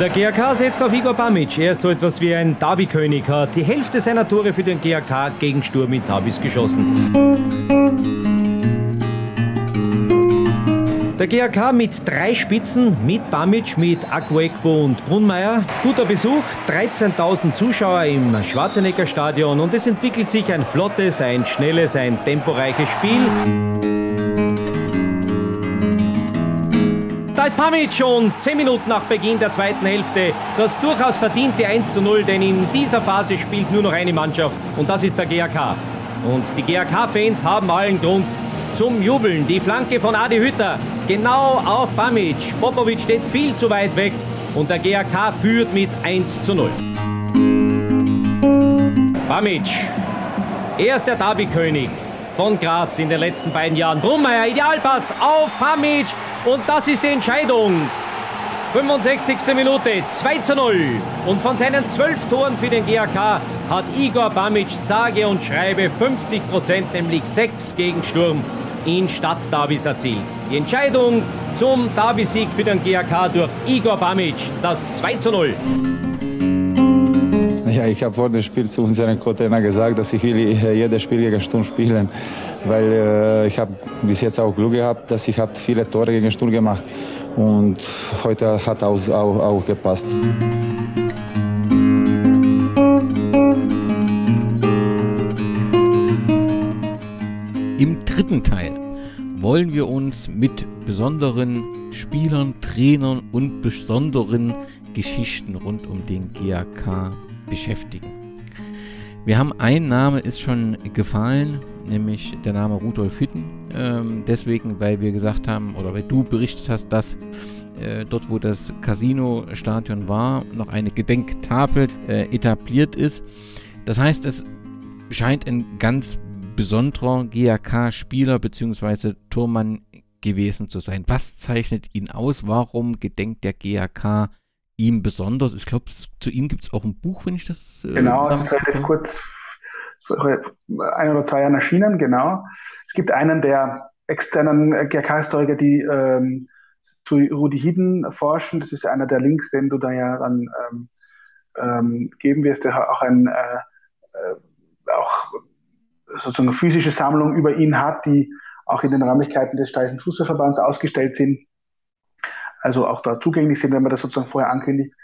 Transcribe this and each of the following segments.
Der GAK setzt auf Igor Bamic. Er ist so etwas wie ein Derby-König, hat die Hälfte seiner Tore für den GAK gegen Sturm in Tabis geschossen. Der GAK mit drei Spitzen, mit Bamic, mit Akuekbo und Brunmeier. Guter Besuch, 13.000 Zuschauer im Schwarzenegger Stadion und es entwickelt sich ein flottes, ein schnelles, ein temporeiches Spiel. Ist Pamic schon 10 Minuten nach Beginn der zweiten Hälfte. Das durchaus verdiente 1 zu 0, denn in dieser Phase spielt nur noch eine Mannschaft und das ist der GAK. Und die GAK-Fans haben allen Grund zum Jubeln. Die Flanke von Adi Hütter genau auf Pamic. Popovic steht viel zu weit weg und der GAK führt mit 1 zu 0. Pamic, er ist der Derby-König von Graz in den letzten beiden Jahren. Brummeier, Idealpass auf Pamic und das ist die Entscheidung. 65. Minute, 2 zu 0. Und von seinen zwölf Toren für den GAK hat Igor Bamic sage und schreibe 50 Prozent, nämlich 6 gegen Sturm in Stadtderbys erzielt. Die Entscheidung zum Derby-Sieg für den GAK durch Igor Bamic, das 2 zu 0. Ja, ich habe vor dem Spiel zu unserem Co-Trainer gesagt, dass ich will jedes Spiel gegen Sturm spielen, weil äh, ich habe bis jetzt auch Glück gehabt, dass ich habe viele Tore gegen Sturm gemacht und heute hat auch, auch, auch gepasst. Im dritten Teil wollen wir uns mit besonderen Spielern, Trainern und besonderen Geschichten rund um den GAK beschäftigen. Wir haben ein Name ist schon gefallen, nämlich der Name Rudolf Hitten. Ähm, deswegen, weil wir gesagt haben, oder weil du berichtet hast, dass äh, dort, wo das Casino-Stadion war, noch eine Gedenktafel äh, etabliert ist. Das heißt, es scheint ein ganz besonderer GAK-Spieler bzw. Tormann gewesen zu sein. Was zeichnet ihn aus? Warum gedenkt der GAK ihm besonders? Ich glaube, zu ihm gibt es auch ein Buch, wenn ich das. Äh, genau, das ist relativ kurz ein oder zwei Jahren erschienen, genau. Es gibt einen der externen GRK-Historiker, die ähm, zu Rudi Hiden forschen. Das ist einer der Links, den du da ja dann ähm, ähm, geben wirst, der auch ein äh, äh, auch sozusagen eine physische Sammlung über ihn hat, die auch in den Räumlichkeiten des Steirischen Fußballverbands ausgestellt sind also auch da zugänglich sind, wenn man das sozusagen vorher ankündigt.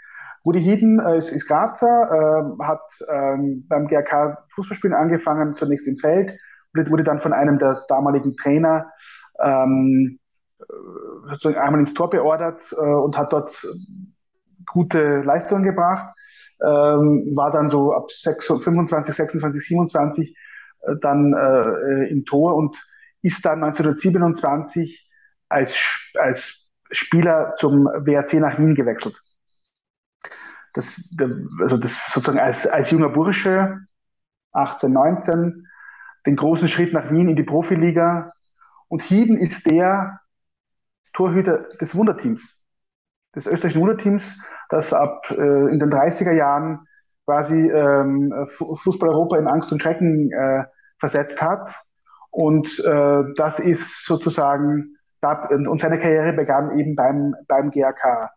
Rudi Hieden äh, ist, ist Grazer, äh, hat ähm, beim GRK Fußballspielen angefangen, zunächst im Feld, und wurde dann von einem der damaligen Trainer ähm, äh, sozusagen einmal ins Tor beordert äh, und hat dort gute Leistungen gebracht. Ähm, war dann so ab 6, 25, 26, 27 äh, dann äh, im Tor und ist dann 1927 als, als Spieler zum WRC nach Wien gewechselt. Das, also das sozusagen als, als junger Bursche, 18, 19, den großen Schritt nach Wien in die Profiliga. Und Hieden ist der Torhüter des Wunderteams, des österreichischen Wunderteams, das ab äh, in den 30er Jahren quasi ähm, Fußball Europa in Angst und Schrecken äh, versetzt hat. Und äh, das ist sozusagen und seine Karriere begann eben beim, beim GAK.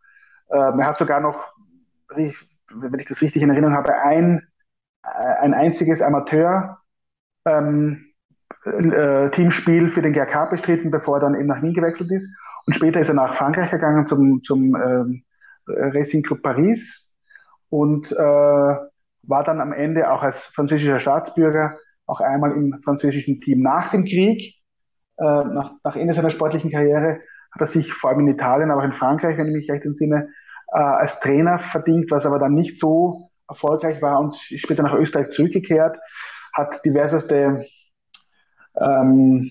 Ähm, er hat sogar noch, wenn ich das richtig in Erinnerung habe, ein, äh, ein einziges Amateur ähm, äh, Teamspiel für den GAK bestritten, bevor er dann eben nach Wien gewechselt ist. Und später ist er nach Frankreich gegangen zum, zum ähm, Racing Club Paris und äh, war dann am Ende auch als französischer Staatsbürger auch einmal im französischen Team nach dem Krieg nach, nach Ende seiner sportlichen Karriere hat er sich vor allem in Italien, aber auch in Frankreich, wenn ich mich recht entsinne, äh, als Trainer verdient, was aber dann nicht so erfolgreich war und ist später nach Österreich zurückgekehrt, hat diverseste, ähm,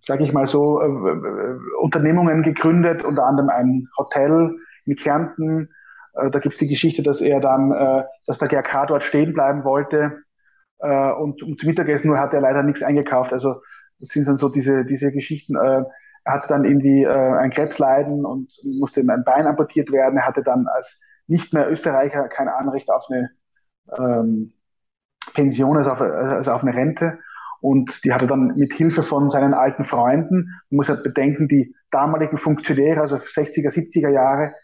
sage ich mal so, äh, äh, Unternehmungen gegründet, unter anderem ein Hotel in Kärnten. Äh, da gibt es die Geschichte, dass er dann, äh, dass der GRK dort stehen bleiben wollte und um zum Mittagessen nur hat er leider nichts eingekauft. Also sind dann so diese, diese Geschichten. Äh, er hatte dann irgendwie äh, ein Krebsleiden und musste ihm ein Bein amputiert werden. Er hatte dann als nicht mehr Österreicher kein Anrecht auf eine ähm, Pension, also auf, also auf eine Rente. Und die hat er dann mit Hilfe von seinen alten Freunden, man muss halt bedenken, die damaligen Funktionäre, also 60er, 70er Jahre,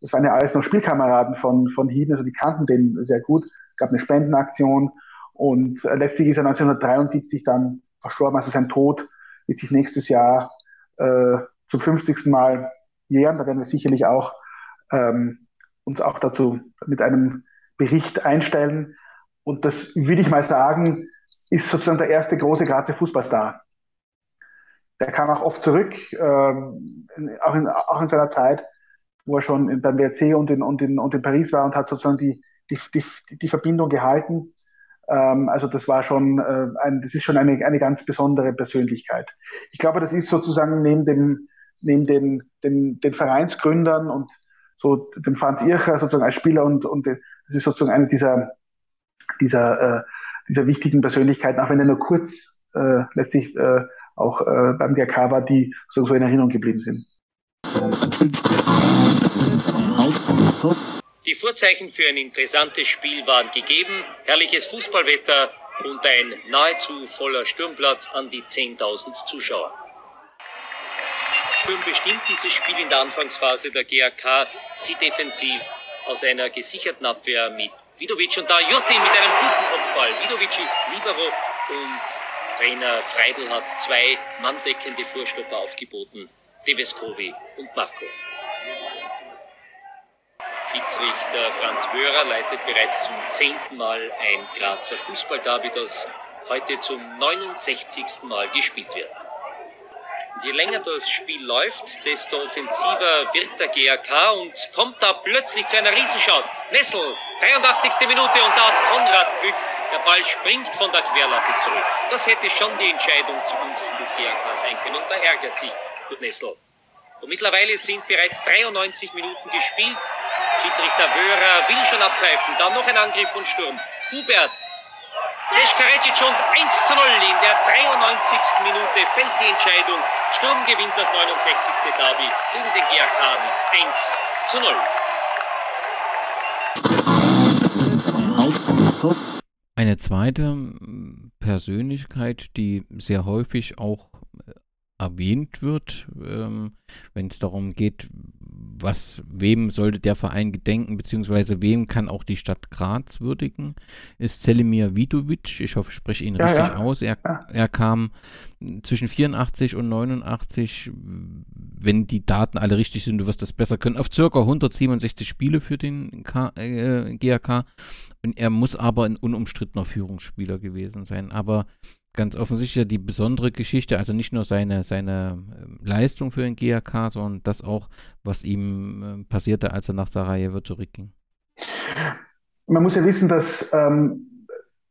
das waren ja alles noch Spielkameraden von, von Hieden, also die kannten den sehr gut. Gab eine Spendenaktion und äh, letztlich ist er 1973 dann verstorben, also sein Tod wird sich nächstes Jahr äh, zum 50. Mal jähren. Da werden wir sicherlich auch ähm, uns auch dazu mit einem Bericht einstellen. Und das würde ich mal sagen, ist sozusagen der erste große Grazer Fußballstar. Der kam auch oft zurück, ähm, auch, in, auch in seiner Zeit, wo er schon beim WRC und in, und, in, und in Paris war und hat sozusagen die, die, die, die Verbindung gehalten. Ähm, also das war schon äh, ein, das ist schon eine, eine ganz besondere Persönlichkeit. Ich glaube, das ist sozusagen neben dem, neben den, den, den Vereinsgründern und so dem Franz Ircher sozusagen als Spieler und, und das ist sozusagen eine dieser, dieser, äh, dieser wichtigen Persönlichkeiten, auch wenn er nur kurz äh, letztlich äh, auch äh, beim GRK war, die so, in Erinnerung geblieben sind. Die Vorzeichen für ein interessantes Spiel waren gegeben, herrliches Fußballwetter und ein nahezu voller Sturmplatz an die 10.000 Zuschauer. Sturm bestimmt dieses Spiel in der Anfangsphase der GAK sie defensiv aus einer gesicherten Abwehr mit Vidovic und da Jutti mit einem guten Kopfball. Vidovic ist Libero und Trainer Freidel hat zwei manndeckende Vorstopper aufgeboten, Deveskovi und Marco. Schiedsrichter Franz Wörer leitet bereits zum zehnten Mal ein Grazer Fußballderby, das heute zum 69. Mal gespielt wird. Je länger das Spiel läuft, desto offensiver wird der GAK und kommt da plötzlich zu einer Riesenchance. Nessel, 83. Minute und da hat Konrad Glück. Der Ball springt von der Querlappe zurück. Das hätte schon die Entscheidung zugunsten des GAK sein können und da ärgert sich Kurt Nessel. Und mittlerweile sind bereits 93 Minuten gespielt. Schiedsrichter Wörer will schon abpfeifen. Dann noch ein Angriff von Sturm. Hubert Deskarecic und 1 zu 0 in der 93. Minute fällt die Entscheidung. Sturm gewinnt das 69. Derby gegen den mit 1 zu 0. Eine zweite Persönlichkeit, die sehr häufig auch erwähnt wird, ähm, wenn es darum geht, was, wem sollte der Verein gedenken, beziehungsweise wem kann auch die Stadt Graz würdigen, ist Selimir Vidovic. Ich hoffe, ich spreche ihn ja, richtig ja. aus. Er, ja. er kam zwischen 84 und 89, wenn die Daten alle richtig sind, du wirst das besser können, auf circa 167 Spiele für den K äh, GAK. Und er muss aber ein unumstrittener Führungsspieler gewesen sein. Aber ganz offensichtlich die besondere Geschichte, also nicht nur seine, seine ähm, Leistung für den GAK, sondern das auch, was ihm ähm, passierte, als er nach Sarajevo zurückging. Man muss ja wissen, dass ähm,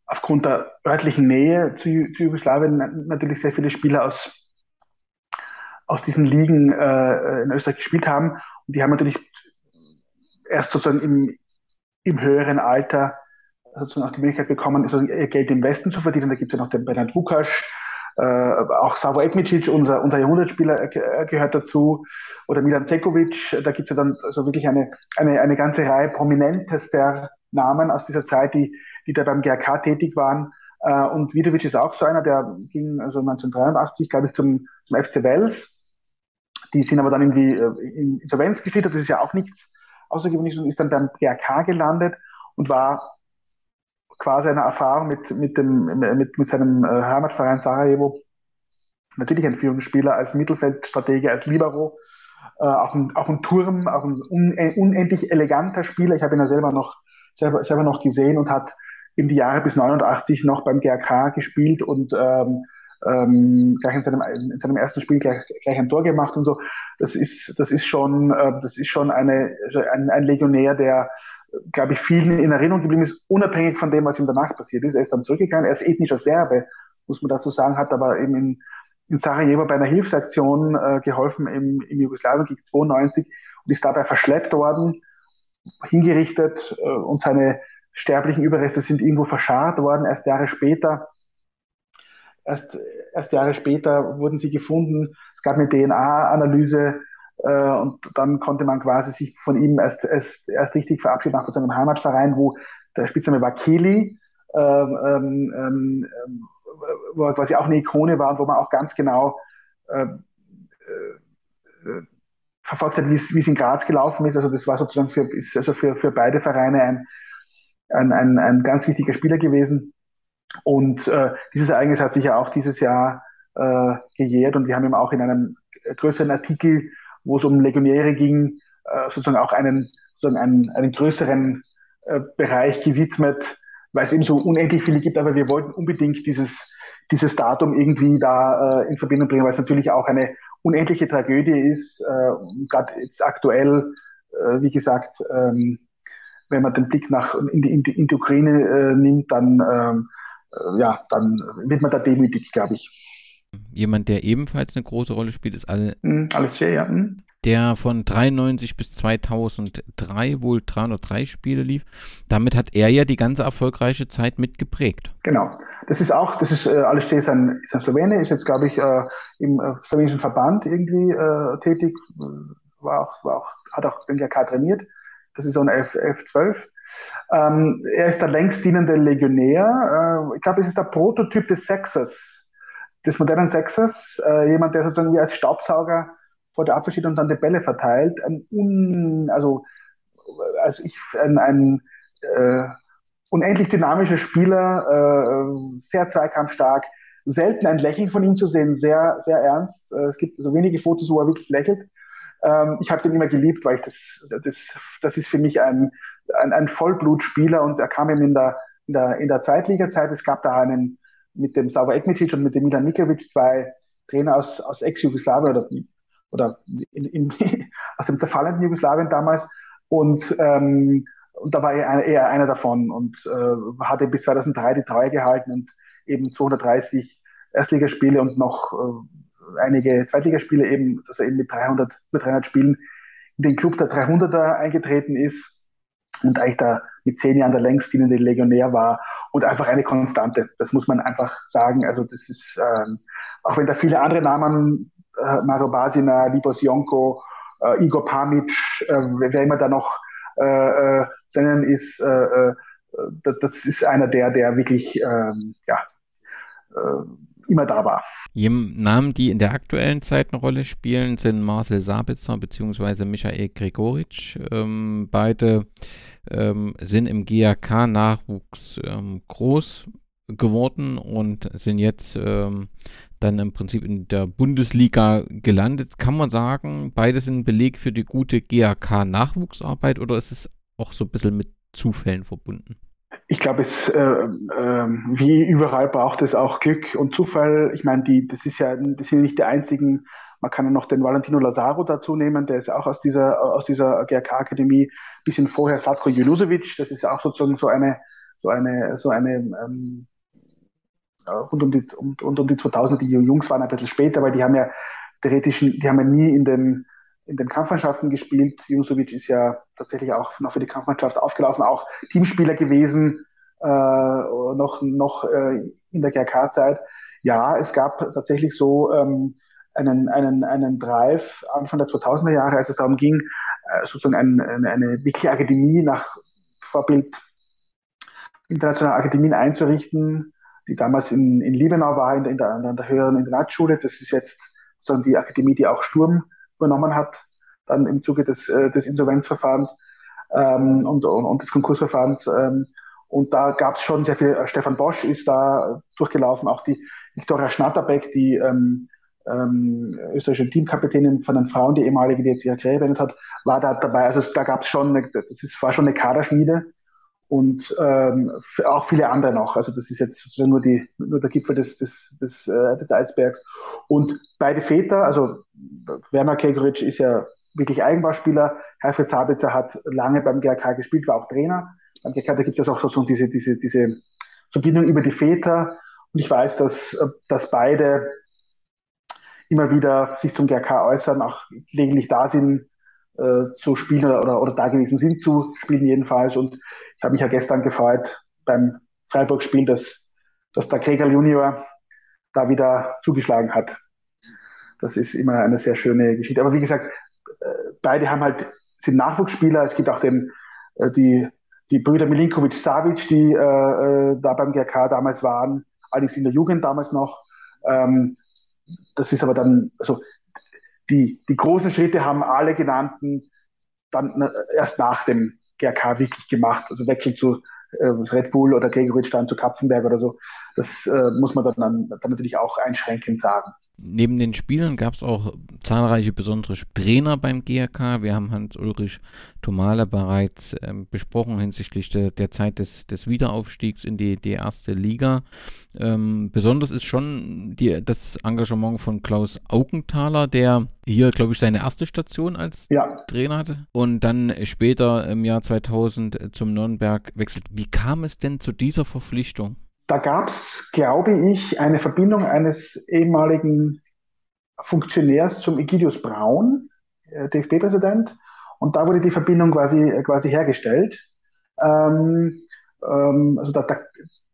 aufgrund der örtlichen Nähe zu, zu, Jugoslawien natürlich sehr viele Spieler aus, aus diesen Ligen äh, in Österreich gespielt haben. Und die haben natürlich erst sozusagen im, im höheren Alter sozusagen auch die Möglichkeit bekommen, ihr Geld im Westen zu verdienen. Da gibt es ja noch den Bernhard Vukasch, äh, auch Savo Etmicic, unser, unser Jahrhundertspieler, äh, gehört dazu, oder Milan Cekovic. Da gibt es ja dann also wirklich eine, eine, eine ganze Reihe prominentester Namen aus dieser Zeit, die, die da beim GRK tätig waren. Äh, und Vidovic ist auch so einer, der ging also 1983, glaube ich, zum, zum FC Wels. Die sind aber dann irgendwie äh, in Insolvenz geschlittert. Das ist ja auch nichts Außergewöhnliches und ist dann beim GRK gelandet und war quasi eine Erfahrung mit, mit, dem, mit, mit seinem äh, Heimatverein Sarajevo. Natürlich ein Führungsspieler als Mittelfeldstratege, als Libero, äh, auch, ein, auch ein Turm, auch ein un, unendlich eleganter Spieler. Ich habe ihn ja selber noch, selber, selber noch gesehen und hat in die Jahre bis 89 noch beim GRK gespielt und ähm, ähm, gleich in seinem, in seinem ersten Spiel gleich, gleich ein Tor gemacht und so. Das ist, das ist schon, äh, das ist schon eine, ein, ein Legionär, der glaube ich, vielen in Erinnerung geblieben ist, unabhängig von dem, was ihm danach passiert ist. Er ist dann zurückgegangen, er ist ethnischer Serbe, muss man dazu sagen, hat aber eben in, in Sarajevo bei einer Hilfsaktion äh, geholfen im, im Jugoslawienkrieg 92 und ist dabei verschleppt worden, hingerichtet äh, und seine sterblichen Überreste sind irgendwo verscharrt worden. Erst Jahre später, erst, erst Jahre später wurden sie gefunden. Es gab eine DNA-Analyse und dann konnte man quasi sich von ihm erst, erst, erst richtig verabschieden nach seinem Heimatverein, wo der Spitzname war Keli, ähm, ähm, ähm, wo er quasi auch eine Ikone war und wo man auch ganz genau äh, äh, verfolgt hat, wie es in Graz gelaufen ist. Also das war sozusagen für, ist also für, für beide Vereine ein, ein, ein, ein ganz wichtiger Spieler gewesen. Und äh, dieses Ereignis hat sich ja auch dieses Jahr äh, gejährt und wir haben ihm auch in einem größeren Artikel, wo es um Legionäre ging, äh, sozusagen auch einen, sozusagen einen, einen größeren äh, Bereich gewidmet, weil es eben so unendlich viele gibt, aber wir wollten unbedingt dieses, dieses Datum irgendwie da äh, in Verbindung bringen, weil es natürlich auch eine unendliche Tragödie ist, gerade jetzt aktuell, wie gesagt, ähm, wenn man den Blick nach in die, in die, in die Ukraine nimmt, dann ähm, äh, ja, dann wird man da demütig, glaube ich. Jemand, der ebenfalls eine große Rolle spielt, ist Al mhm, Alexei, ja. Mhm. Der von 93 bis 2003 wohl 303 Spiele lief. Damit hat er ja die ganze erfolgreiche Zeit mitgeprägt. Genau. Das ist auch, das ist, äh, Alexei ist ein, ist ein Slowene, ist jetzt, glaube ich, äh, im äh, slowenischen Verband irgendwie äh, tätig, war auch, war auch, hat auch den GK trainiert. Das ist so ein F, F12. Ähm, er ist der längst dienende Legionär. Äh, ich glaube, es ist der Prototyp des Sexers, des modernen Sexers. Äh, jemand, der sozusagen wie als Staubsauger vor der Abwehr steht und dann die Bälle verteilt. Ein un, also, also ich, ein, ein äh, unendlich dynamischer Spieler, äh, sehr zweikampfstark. Selten ein Lächeln von ihm zu sehen, sehr, sehr ernst. Äh, es gibt so wenige Fotos, wo er wirklich lächelt. Ähm, ich habe den immer geliebt, weil ich das, das, das ist für mich ein, ein, ein Vollblutspieler und er kam eben in der, in der, in der Zweitliga-Zeit. Es gab da einen mit dem Sava Ekmicic und mit dem Milan Nikovic, zwei Trainer aus, aus Ex-Jugoslawien oder, oder in, in, aus dem zerfallenden Jugoslawien damals. Und, ähm, und da war er eher einer davon und äh, hatte bis 2003 die Treue gehalten und eben 230 Erstligaspiele und noch äh, einige Zweitligaspiele eben, dass er eben mit 300, mit 300 Spielen in den Club der 300er eingetreten ist und eigentlich da mit zehn Jahren der längst dienende Legionär war und einfach eine Konstante. Das muss man einfach sagen. Also das ist, ähm, auch wenn da viele andere Namen, äh, Mario Basina, Libos Jonko, äh, Igor Pamic, äh, wer immer da noch äh, äh, nennen ist, äh, äh, das ist einer der, der wirklich, ähm, ja, äh, immer da war. Namen, die in der aktuellen Zeit eine Rolle spielen, sind Marcel Sabitzer bzw. Michael Gregoritsch. Ähm, beide ähm, sind im GAK-Nachwuchs ähm, groß geworden und sind jetzt ähm, dann im Prinzip in der Bundesliga gelandet. Kann man sagen, beide sind ein Beleg für die gute GAK-Nachwuchsarbeit oder ist es auch so ein bisschen mit Zufällen verbunden? Ich glaube, es äh, äh, wie überall braucht es auch Glück und Zufall. Ich meine, die, das ist ja, das sind nicht die einzigen. Man kann ja noch den Valentino Lazaro dazu nehmen, der ist auch aus dieser aus dieser GRK-Akademie. Bisschen vorher Slatko Junusovic, das ist auch sozusagen so eine so eine so eine ähm, rund um die um, rund um die 2000 die Jungs waren ein bisschen später, weil die haben ja theoretisch, die haben ja nie in den in den Kampfmannschaften gespielt. Jusovic ist ja tatsächlich auch noch für die Kampfmannschaft aufgelaufen, auch Teamspieler gewesen, äh, noch, noch äh, in der GRK-Zeit. Ja, es gab tatsächlich so ähm, einen, einen, einen Drive Anfang der 2000er Jahre, als es darum ging, äh, sozusagen ein, eine, eine wirkliche Akademie nach Vorbild internationaler Akademien einzurichten, die damals in, in Liebenau war, in der, in der, in der höheren Internatsschule. Das ist jetzt sozusagen die Akademie, die auch Sturm übernommen hat, dann im Zuge des, äh, des Insolvenzverfahrens ähm, und, und, und, des Konkursverfahrens. Ähm, und da gab es schon sehr viel, äh, Stefan Bosch ist da durchgelaufen, auch die Viktoria Schnatterbeck, die ähm, ähm, österreichische Teamkapitänin von den Frauen, die ehemalige, die jetzt ihre Karriere beendet hat, war da dabei. Also da gab es schon, eine, das ist, war schon eine Kaderschmiede und ähm, auch viele andere noch. Also das ist jetzt sozusagen nur, die, nur der Gipfel des, des, des, äh, des Eisbergs. Und beide Väter, also Werner Kegoritsch ist ja wirklich Eigenbauspieler, Herfried Sabitzer hat lange beim GRK gespielt, war auch Trainer. Beim GRK, da gibt es ja auch so diese, diese, diese Verbindung über die Väter. Und ich weiß, dass, dass beide immer wieder sich zum GRK äußern, auch gelegentlich da sind, äh, zu spielen oder, oder, da gewesen sind zu spielen jedenfalls. Und ich habe mich ja gestern gefreut beim Freiburg-Spiel, dass, dass der Kreger Junior da wieder zugeschlagen hat. Das ist immer eine sehr schöne Geschichte. Aber wie gesagt, äh, beide haben halt, sind Nachwuchsspieler. Es gibt auch den, äh, die, die Brüder Milinkovic-Savic, die äh da beim GRK damals waren, allerdings in der Jugend damals noch. Ähm, das ist aber dann, also die, die großen Schritte haben alle genannten dann äh, erst nach dem GRK wirklich gemacht. Also Wechsel zu äh, Red Bull oder Gregoritsch dann zu Kapfenberg oder so. Das äh, muss man dann, dann natürlich auch einschränkend sagen. Neben den Spielern gab es auch zahlreiche besondere Trainer beim GRK. Wir haben Hans-Ulrich Tomale bereits äh, besprochen hinsichtlich de, der Zeit des, des Wiederaufstiegs in die, die erste Liga. Ähm, besonders ist schon die, das Engagement von Klaus Augenthaler, der hier, glaube ich, seine erste Station als ja. Trainer hatte und dann später im Jahr 2000 zum Nürnberg wechselt. Wie kam es denn zu dieser Verpflichtung? Da gab es, glaube ich, eine Verbindung eines ehemaligen Funktionärs zum Egidius Braun, äh, DFB-Präsident, und da wurde die Verbindung quasi, äh, quasi hergestellt. Ähm, ähm, also da, da,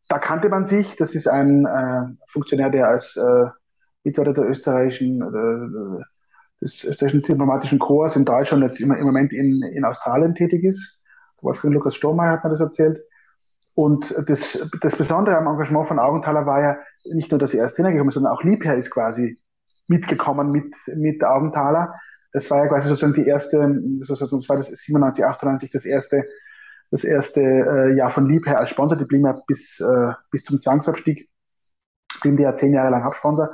da, kannte man sich. Das ist ein äh, Funktionär, der als äh, Mitglied der österreichischen, äh, des österreichischen diplomatischen Korps in Deutschland jetzt im, im Moment in, in Australien tätig ist. Wolfgang Lukas Strohmeier hat mir das erzählt. Und das, das Besondere am Engagement von Augenthaler war ja nicht nur, dass er als Trainer gekommen ist, sondern auch Liebherr ist quasi mitgekommen mit, mit Augenthaler. Das war ja quasi sozusagen die erste, das war das 97, 98 das erste, das erste äh, Jahr von Liebherr als Sponsor. Die blieben ja bis, äh, bis zum Zwangsabstieg, blieben die ja zehn Jahre lang Hauptsponsor.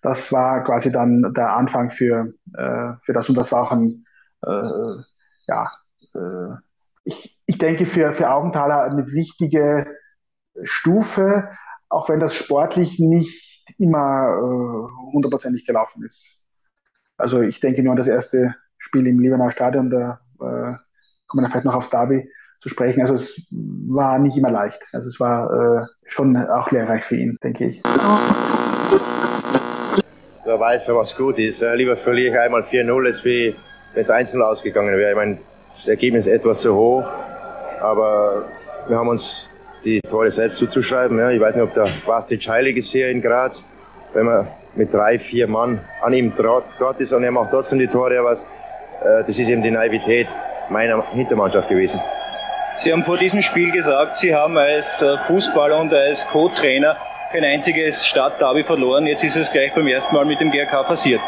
Das war quasi dann der Anfang für, äh, für das und das war auch ein, äh, ja, äh, ich, ich denke, für, für Augenthaler eine wichtige Stufe, auch wenn das sportlich nicht immer äh, hundertprozentig äh, gelaufen ist. Also ich denke nur an das erste Spiel im Liebenauer Stadion, da äh, kommen wir vielleicht noch aufs Derby zu sprechen. Also es war nicht immer leicht. Also es war äh, schon auch lehrreich für ihn, denke ich. Wer weiß, für was gut ist. Äh, lieber verliere ich einmal 4-0, als wie wenn es einzeln ausgegangen wäre. Ich meine, das Ergebnis etwas zu hoch, aber wir haben uns die Tore selbst zuzuschreiben. Ja. Ich weiß nicht, ob der Vastic heilig ist hier in Graz. Wenn man mit drei, vier Mann an ihm dort ist und er macht trotzdem die Tore, aber äh, das ist eben die Naivität meiner Hintermannschaft gewesen. Sie haben vor diesem Spiel gesagt, Sie haben als äh, Fußballer und als Co-Trainer kein einziges Stadtderby verloren. Jetzt ist es gleich beim ersten Mal mit dem GRK passiert.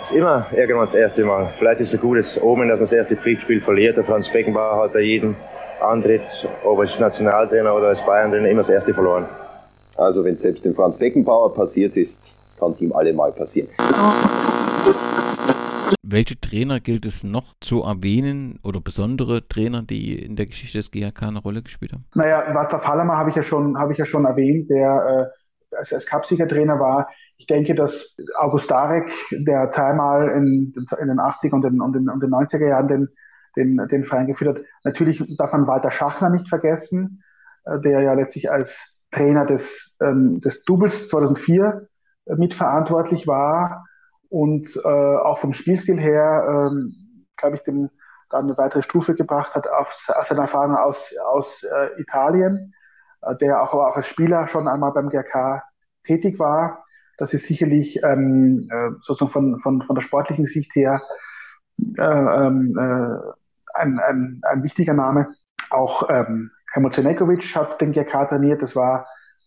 Das ist immer irgendwann das erste Mal. Vielleicht ist es ein gutes Omen, dass man das erste Pflichtspiel verliert. Der Franz Beckenbauer hat bei jedem Antritt, ob als Nationaltrainer oder als Bayern-Trainer, immer das erste verloren. Also wenn es selbst dem Franz Beckenbauer passiert ist, kann es ihm allemal passieren. Welche Trainer gilt es noch zu erwähnen oder besondere Trainer, die in der Geschichte des GHK eine Rolle gespielt haben? Naja, Václav Hallermer habe ich, ja schon, hab ich ja schon erwähnt, der äh, als, als Cup-Sieger-Trainer war. Ich denke, dass August Darek, der zweimal in, in den 80er und den, und den, und den 90er Jahren den, den, den Verein geführt hat, natürlich darf man Walter Schachner nicht vergessen, äh, der ja letztlich als Trainer des, ähm, des Doubles 2004 äh, mitverantwortlich war und äh, auch vom Spielstil her, ähm, glaube ich, dem dann eine weitere Stufe gebracht hat auf, aus seiner Erfahrung aus, aus äh, Italien. Äh, der auch, auch als Spieler schon einmal beim GRK tätig war. Das ist sicherlich ähm, äh, sozusagen von, von, von der sportlichen Sicht her äh, ähm, äh, ein, ein, ein wichtiger Name. Auch ähm, Helmut Zenekovic hat den GRK trainiert. Das war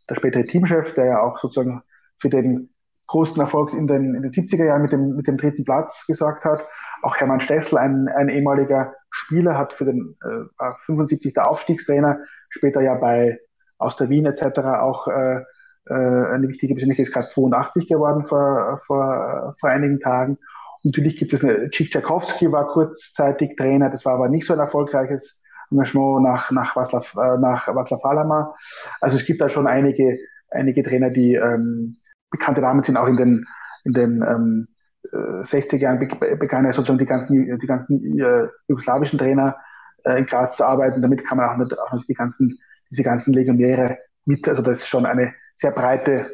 der spätere Teamchef, der ja auch sozusagen für den großen Erfolg in den, in den 70er Jahren mit dem, mit dem dritten Platz gesorgt hat. Auch Hermann Stessel, ein, ein ehemaliger Spieler, hat für den äh, 75 der Aufstiegstrainer, später ja bei aus der Wien etc. auch äh, äh, eine wichtige Persönlichkeit, ist gerade 82 geworden vor, vor, vor einigen Tagen. Und natürlich gibt es eine, Tschikowski war kurzzeitig Trainer, das war aber nicht so ein erfolgreiches Engagement nach, nach Václav, äh, nach Václav Halama. Also es gibt da schon einige, einige Trainer, die ähm, bekannte Namen sind, auch in den, in den ähm, 60er äh, Jahren begannen ja sozusagen die ganzen, die ganzen äh, jugoslawischen Trainer äh, in Graz zu arbeiten. Damit kann man auch, nicht, auch nicht die ganzen diese ganzen Legionäre mit. Also das ist schon eine sehr breite,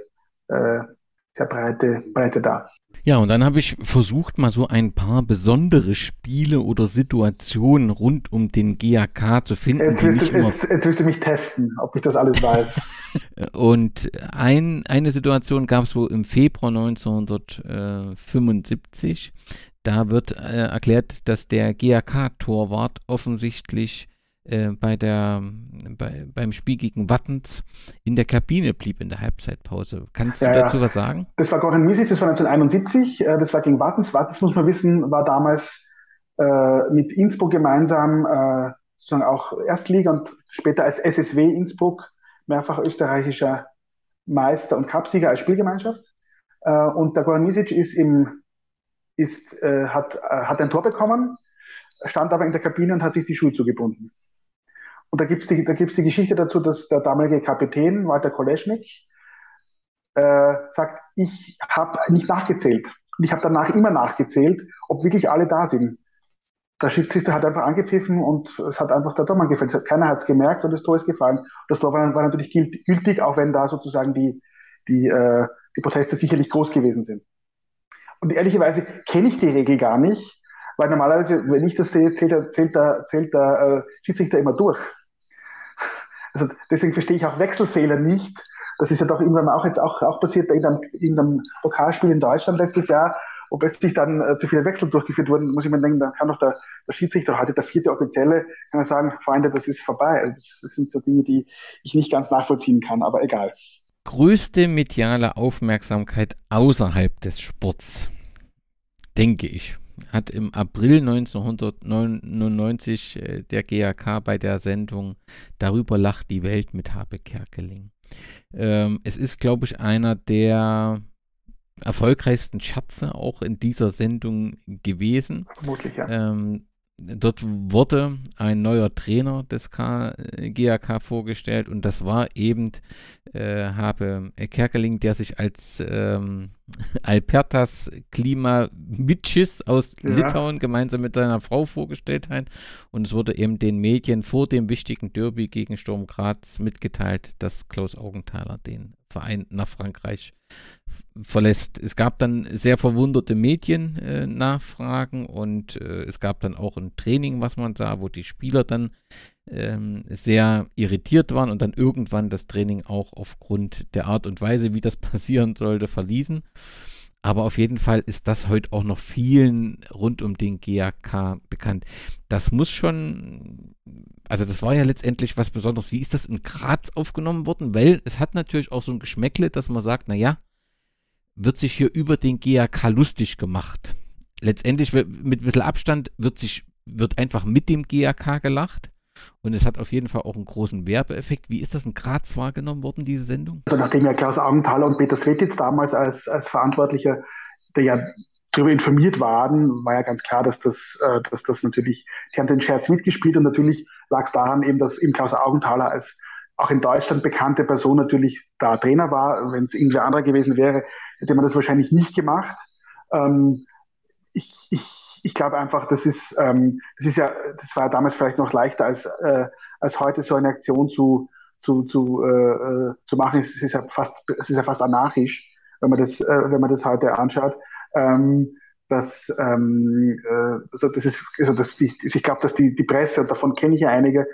äh, sehr breite Breite da. Ja, und dann habe ich versucht, mal so ein paar besondere Spiele oder Situationen rund um den GAK zu finden. Jetzt willst, du, jetzt, jetzt willst du mich testen, ob ich das alles weiß. und ein, eine Situation gab es wohl im Februar 1975. Da wird äh, erklärt, dass der GAK-Torwart offensichtlich äh, bei der, bei, beim Spiel gegen Wattens in der Kabine blieb in der Halbzeitpause. Kannst du ja, dazu was sagen? Das war Goran Misic, das war 1971, äh, das war gegen Wattens. Wattens, muss man wissen, war damals äh, mit Innsbruck gemeinsam äh, sozusagen auch Erstliga und später als SSW Innsbruck mehrfach österreichischer Meister und Cupsieger als Spielgemeinschaft. Und der Goran Misic ist im, ist, hat, hat ein Tor bekommen, stand aber in der Kabine und hat sich die Schuhe zugebunden. Und da gibt es die, die Geschichte dazu, dass der damalige Kapitän, Walter Koleschnik, äh, sagt, ich habe nicht nachgezählt. Und ich habe danach immer nachgezählt, ob wirklich alle da sind. Der Schiedsrichter hat einfach angepfiffen und es hat einfach der Tormann gefällt. Keiner hat es gemerkt und das Tor ist gefallen. Das Tor war, war natürlich gültig, auch wenn da sozusagen die, die, äh, die Proteste sicherlich groß gewesen sind. Und ehrlicherweise kenne ich die Regel gar nicht, weil normalerweise, wenn ich das sehe, zählt der, zählt der, zählt der äh, Schiedsrichter immer durch. Also deswegen verstehe ich auch Wechselfehler nicht. Das ist ja doch irgendwann auch jetzt auch, auch passiert in einem, in einem Pokalspiel in Deutschland letztes Jahr, wo plötzlich dann äh, zu viele Wechsel durchgeführt wurden, muss ich mir denken, dann kann doch der, der Schiedsrichter, heute der vierte Offizielle, kann sagen, Freunde, das ist vorbei. Also das, das sind so Dinge, die ich nicht ganz nachvollziehen kann, aber egal. Größte mediale Aufmerksamkeit außerhalb des Sports, denke ich hat im April 1999 äh, der GAK bei der Sendung Darüber lacht die Welt mit Habe Kerkeling. Ähm, es ist, glaube ich, einer der erfolgreichsten Scherze auch in dieser Sendung gewesen. Vermutlich, ja. Ähm, dort wurde ein neuer Trainer des K GAK vorgestellt und das war eben äh, Habe Kerkeling, der sich als ähm, Alpertas Klimavitschis aus ja. Litauen gemeinsam mit seiner Frau vorgestellt hat. Und es wurde eben den Medien vor dem wichtigen Derby gegen Sturm Graz mitgeteilt, dass Klaus Augenthaler den Verein nach Frankreich verlässt. Es gab dann sehr verwunderte Mediennachfragen äh, und äh, es gab dann auch ein Training, was man sah, wo die Spieler dann ähm, sehr irritiert waren und dann irgendwann das Training auch aufgrund der Art und Weise, wie das passieren sollte, verließen. Aber auf jeden Fall ist das heute auch noch vielen rund um den GAK bekannt. Das muss schon, also das war ja letztendlich was Besonderes. Wie ist das in Graz aufgenommen worden? Weil es hat natürlich auch so ein Geschmäckle, dass man sagt, naja, wird sich hier über den GAK lustig gemacht. Letztendlich mit ein bisschen Abstand wird sich, wird einfach mit dem GAK gelacht. Und es hat auf jeden Fall auch einen großen Werbeeffekt. Wie ist das in Graz wahrgenommen worden, diese Sendung? Also nachdem ja Klaus Augenthaler und Peter Svetitz damals als, als Verantwortlicher, der ja darüber informiert waren, war ja ganz klar, dass das, äh, dass das natürlich, die haben den Scherz mitgespielt und natürlich lag es daran eben, dass eben Klaus Augenthaler als auch in Deutschland bekannte Person natürlich da Trainer war. Wenn es irgendwer anderer gewesen wäre, hätte man das wahrscheinlich nicht gemacht. Ähm, ich, ich ich glaube einfach, das ist, ähm, das ist ja, das war damals vielleicht noch leichter als, äh, als heute so eine Aktion zu, zu, zu, äh, äh, zu machen. Es ist ja fast, es ist ja fast anarchisch, wenn man das, äh, wenn man das heute anschaut. Ähm, dass, ähm, äh, also das ist, also das, die, ich glaube, dass die, die Presse, und davon kenne ich ja einige,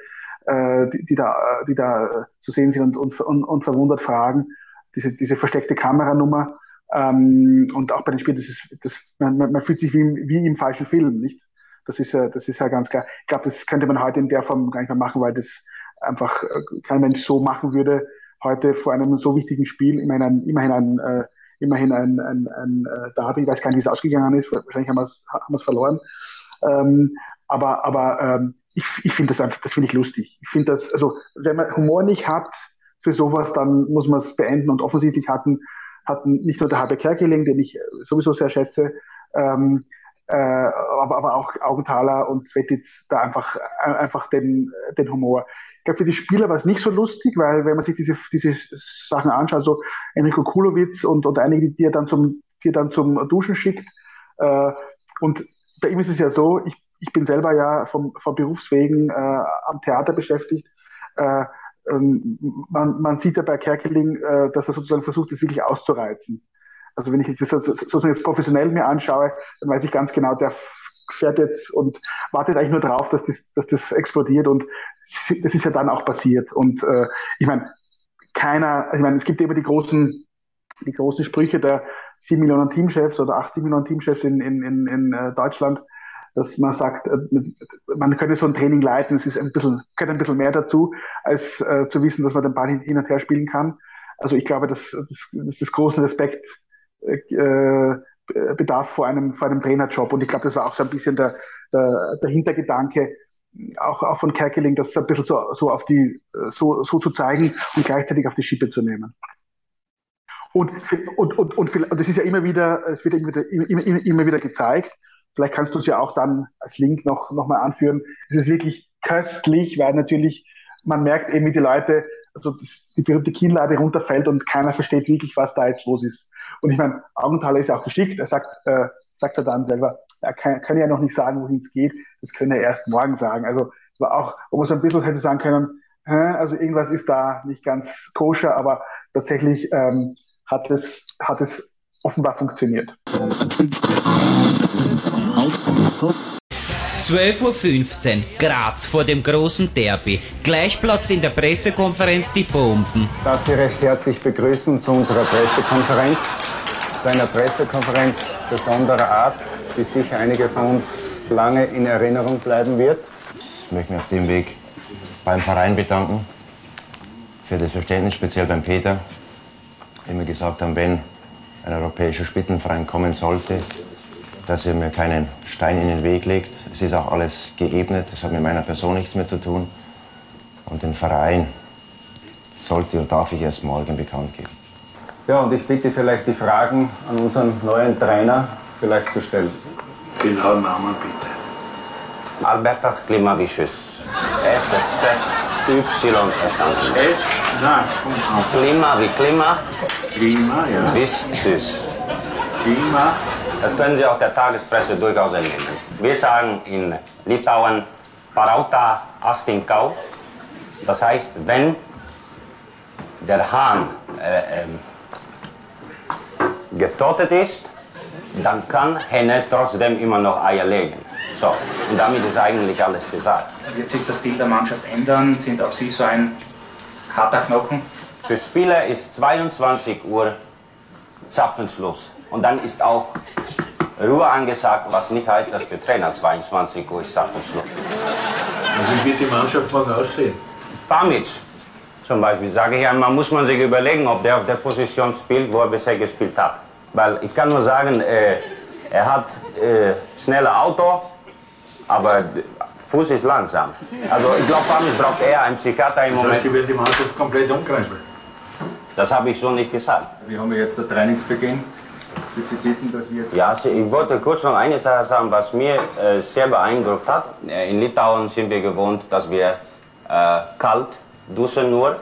äh, die, die, da, die da zu sehen sind und, und, und verwundert fragen, diese, diese versteckte Kameranummer, ähm, und auch bei den Spielen, das ist, das, man, man fühlt sich wie, wie im falschen Film, nicht? Das ist ja, das ist ja ganz klar. Ich glaube, das könnte man heute in der Form gar nicht mehr machen, weil das einfach äh, kein Mensch so machen würde, heute vor einem so wichtigen Spiel, immerhin ein, immerhin ein, äh, immerhin ein, ein, ein äh, Derby, ich weiß gar nicht, wie es ausgegangen ist, wahrscheinlich haben wir es verloren. Ähm, aber aber ähm, ich, ich finde das einfach, das finde ich lustig. Ich finde das, also wenn man Humor nicht hat für sowas, dann muss man es beenden und offensichtlich hatten hatten nicht nur der Habe Kerkeling, den ich sowieso sehr schätze, ähm, äh, aber, aber auch Augenthaler und Svetitz da einfach, äh, einfach den, den Humor. Ich glaube, für die Spieler war es nicht so lustig, weil wenn man sich diese, diese Sachen anschaut, so Enrico Kulowitz und, und einige, die er dann zum, die er dann zum Duschen schickt, äh, und bei ihm ist es ja so, ich, ich bin selber ja vom, vom Berufswegen äh, am Theater beschäftigt. Äh, man, man, sieht ja bei Kerkeling, äh, dass er sozusagen versucht, das wirklich auszureizen. Also wenn ich das sozusagen jetzt professionell mir anschaue, dann weiß ich ganz genau, der fährt jetzt und wartet eigentlich nur darauf, dass das, dass das explodiert und das ist ja dann auch passiert. Und äh, ich meine, keiner, also ich meine, es gibt immer die großen, die großen Sprüche der 7 Millionen Teamchefs oder 80 Millionen Teamchefs in, in, in, in äh, Deutschland. Dass man sagt, äh, man könnte so ein Training leiten, es ist ein bisschen, gehört ein bisschen mehr dazu, als äh, zu wissen, dass man den Ball hin und her spielen kann. Also ich glaube, dass das, das, das großen Respekt äh, bedarf vor einem, vor einem Trainerjob. Und ich glaube, das war auch so ein bisschen der, der, der Hintergedanke, auch, auch von Kerkeling, das ein bisschen so, so auf die, so, so zu zeigen und gleichzeitig auf die Schippe zu nehmen. Und, und, und, und, und das ist ja immer wieder, es wird immer, immer, immer wieder gezeigt. Vielleicht kannst du es ja auch dann als Link noch, noch mal anführen. Es ist wirklich köstlich, weil natürlich man merkt eben, wie die Leute, also die berühmte Kinnlade runterfällt und keiner versteht wirklich, was da jetzt los ist. Und ich meine, Augenthaler ist auch geschickt. Er sagt, äh, sagt er dann selber, er kann, kann ja noch nicht sagen, wohin es geht. Das können er erst morgen sagen. Also war auch, wo man so ein bisschen hätte sagen können, also irgendwas ist da nicht ganz koscher, aber tatsächlich ähm, hat es, hat es offenbar funktioniert. 12.15 Uhr, Graz vor dem großen Derby. Gleich platzt in der Pressekonferenz die Bomben. Darf Sie recht herzlich begrüßen zu unserer Pressekonferenz. Zu einer Pressekonferenz besonderer Art, die sicher einige von uns lange in Erinnerung bleiben wird. Ich möchte mich auf dem Weg beim Verein bedanken für das Verständnis, speziell beim Peter, wie wir gesagt haben, wenn ein europäischer Spitzenverein kommen sollte, dass er mir keinen Stein in den Weg legt. Es ist auch alles geebnet, das hat mit meiner Person nichts mehr zu tun. Und den Verein sollte und darf ich erst morgen bekannt geben. Ja, und ich bitte vielleicht die Fragen an unseren neuen Trainer vielleicht zu stellen. Genauen Namen bitte. Albertas Klimavicius. S, Z, Y verstanden. S, nein. Klima wie Klima. Klima, ja. Vistus. Klima. Das können Sie auch der Tagespresse durchaus entnehmen. Wir sagen in Litauen Parauta Astinkau. Das heißt, wenn der Hahn äh, äh, getotet ist, dann kann Henne trotzdem immer noch Eier legen. So, und damit ist eigentlich alles gesagt. Wird sich das Stil der Mannschaft ändern? Sind auch Sie so ein harter Knochen? Für Spieler ist 22 Uhr Zapfenschluss. Und dann ist auch Ruhe angesagt, was nicht heißt, dass für Trainer 22 Uhr ist Zapfenschluss. Und wie wird die Mannschaft morgen aussehen? Pamic zum Beispiel, sage ich einmal, muss man sich überlegen, ob der auf der Position spielt, wo er bisher gespielt hat. Weil ich kann nur sagen, äh, er hat äh, schnelle Auto, aber Fuß ist langsam. Also ich glaube, Pamic braucht eher einen Psychiater im Das heißt, Moment. Sie werden die Mannschaft komplett umkrempeln. Das habe ich so nicht gesagt. Wir haben ja jetzt den Trainingsbeginn. Bitten, dass wir... Ja, ich wollte kurz noch eine Sache sagen, was mir äh, sehr beeindruckt hat. Äh, in Litauen sind wir gewohnt, dass wir äh, kalt duschen nur.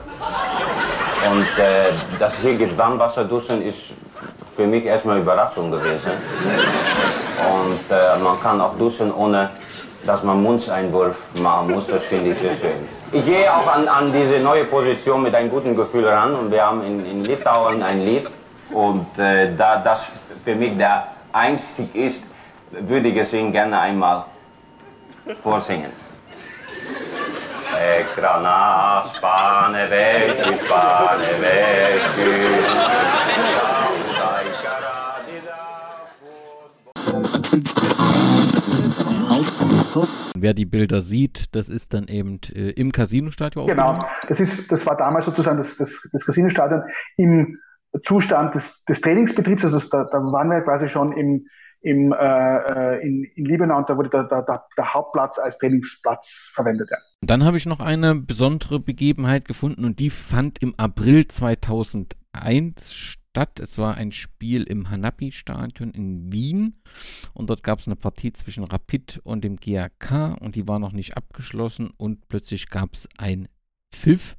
Und äh, dass hier gibt Warmwasser duschen ist für mich erstmal Überraschung gewesen. Und äh, man kann auch duschen, ohne dass man Mundeinwurf machen muss. Das finde ich sehr schön. Ich gehe auch an, an diese neue Position mit einem guten Gefühl ran. Und wir haben in, in Litauen ein Lied. Und äh, da das für mich der Einstieg ist, würde ich es Ihnen gerne einmal vorsingen. Ekrana, Spane weg, Spane Wer die Bilder sieht, das ist dann eben äh, im Casino-Stadion Genau, das, ist, das war damals sozusagen das, das, das Casinostadion im Zustand des, des Trainingsbetriebs. Also das, da, da waren wir quasi schon im, im, äh, in, in Liebenau und da wurde der, der, der, der Hauptplatz als Trainingsplatz verwendet. Ja. Und dann habe ich noch eine besondere Begebenheit gefunden und die fand im April 2001 statt. Es war ein Spiel im Hanapi-Stadion in Wien. Und dort gab es eine Partie zwischen Rapid und dem GAK und die war noch nicht abgeschlossen. Und plötzlich gab es ein Pfiff.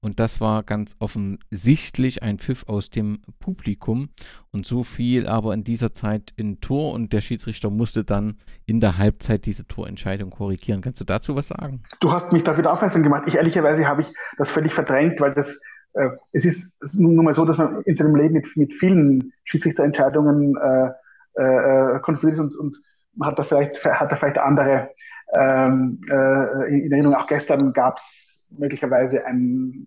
Und das war ganz offensichtlich ein Pfiff aus dem Publikum. Und so fiel aber in dieser Zeit in Tor. Und der Schiedsrichter musste dann in der Halbzeit diese Torentscheidung korrigieren. Kannst du dazu was sagen? Du hast mich dafür aufmerksam gemacht. Ich ehrlicherweise habe ich das völlig verdrängt, weil das äh, es ist nun mal so, dass man in seinem Leben mit, mit vielen Schiedsrichterentscheidungen äh, äh, konfrontiert ist und, und man hat da vielleicht hat da vielleicht andere ähm, äh, in Erinnerung. Auch gestern gab es möglicherweise ein,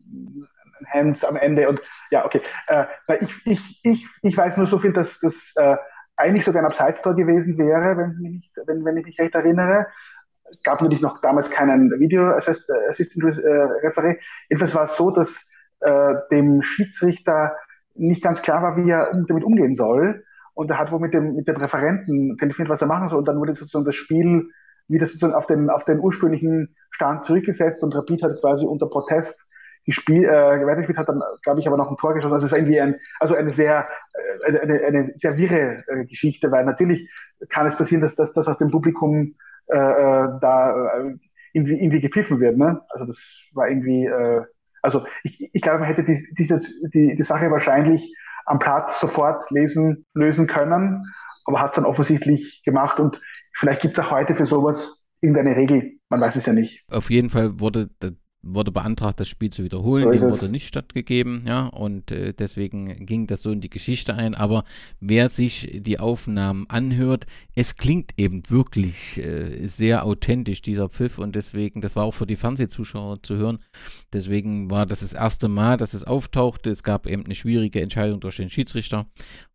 ein Hands am Ende und ja okay. Äh, ich, ich, ich, ich weiß nur so viel, dass, dass äh, eigentlich sogar ein Abseitstor gewesen wäre, wenn, mich nicht, wenn, wenn ich mich recht erinnere. Gab natürlich noch damals keinen Video Assistant äh, Referee. Jedenfalls war es so, dass äh, dem Schiedsrichter nicht ganz klar war, wie er damit umgehen soll. Und er hat wohl mit dem, mit dem Referenten telefoniert, was er machen soll. Und dann wurde sozusagen das Spiel wieder sozusagen auf den, auf den ursprünglichen Stand zurückgesetzt und Rapid hat quasi unter Protest gespielt, äh, weitergespielt, hat dann, glaube ich, aber noch ein Tor geschossen. Also es war irgendwie ein, also eine sehr, äh, eine, eine sehr wirre äh, Geschichte, weil natürlich kann es passieren, dass, dass aus dem Publikum äh, äh da äh, irgendwie, irgendwie gepfiffen wird. Ne? Also das war irgendwie, äh, also ich, ich glaube, man hätte die, diese, die, die Sache wahrscheinlich am Platz sofort lesen, lösen können, aber hat es dann offensichtlich gemacht und vielleicht gibt es auch heute für sowas irgendeine Regel. Man weiß es ja nicht. Auf jeden Fall wurde wurde beantragt, das Spiel zu wiederholen. Dem wurde nicht stattgegeben, ja, und äh, deswegen ging das so in die Geschichte ein. Aber wer sich die Aufnahmen anhört, es klingt eben wirklich äh, sehr authentisch, dieser Pfiff, und deswegen, das war auch für die Fernsehzuschauer zu hören. Deswegen war das das erste Mal, dass es auftauchte. Es gab eben eine schwierige Entscheidung durch den Schiedsrichter.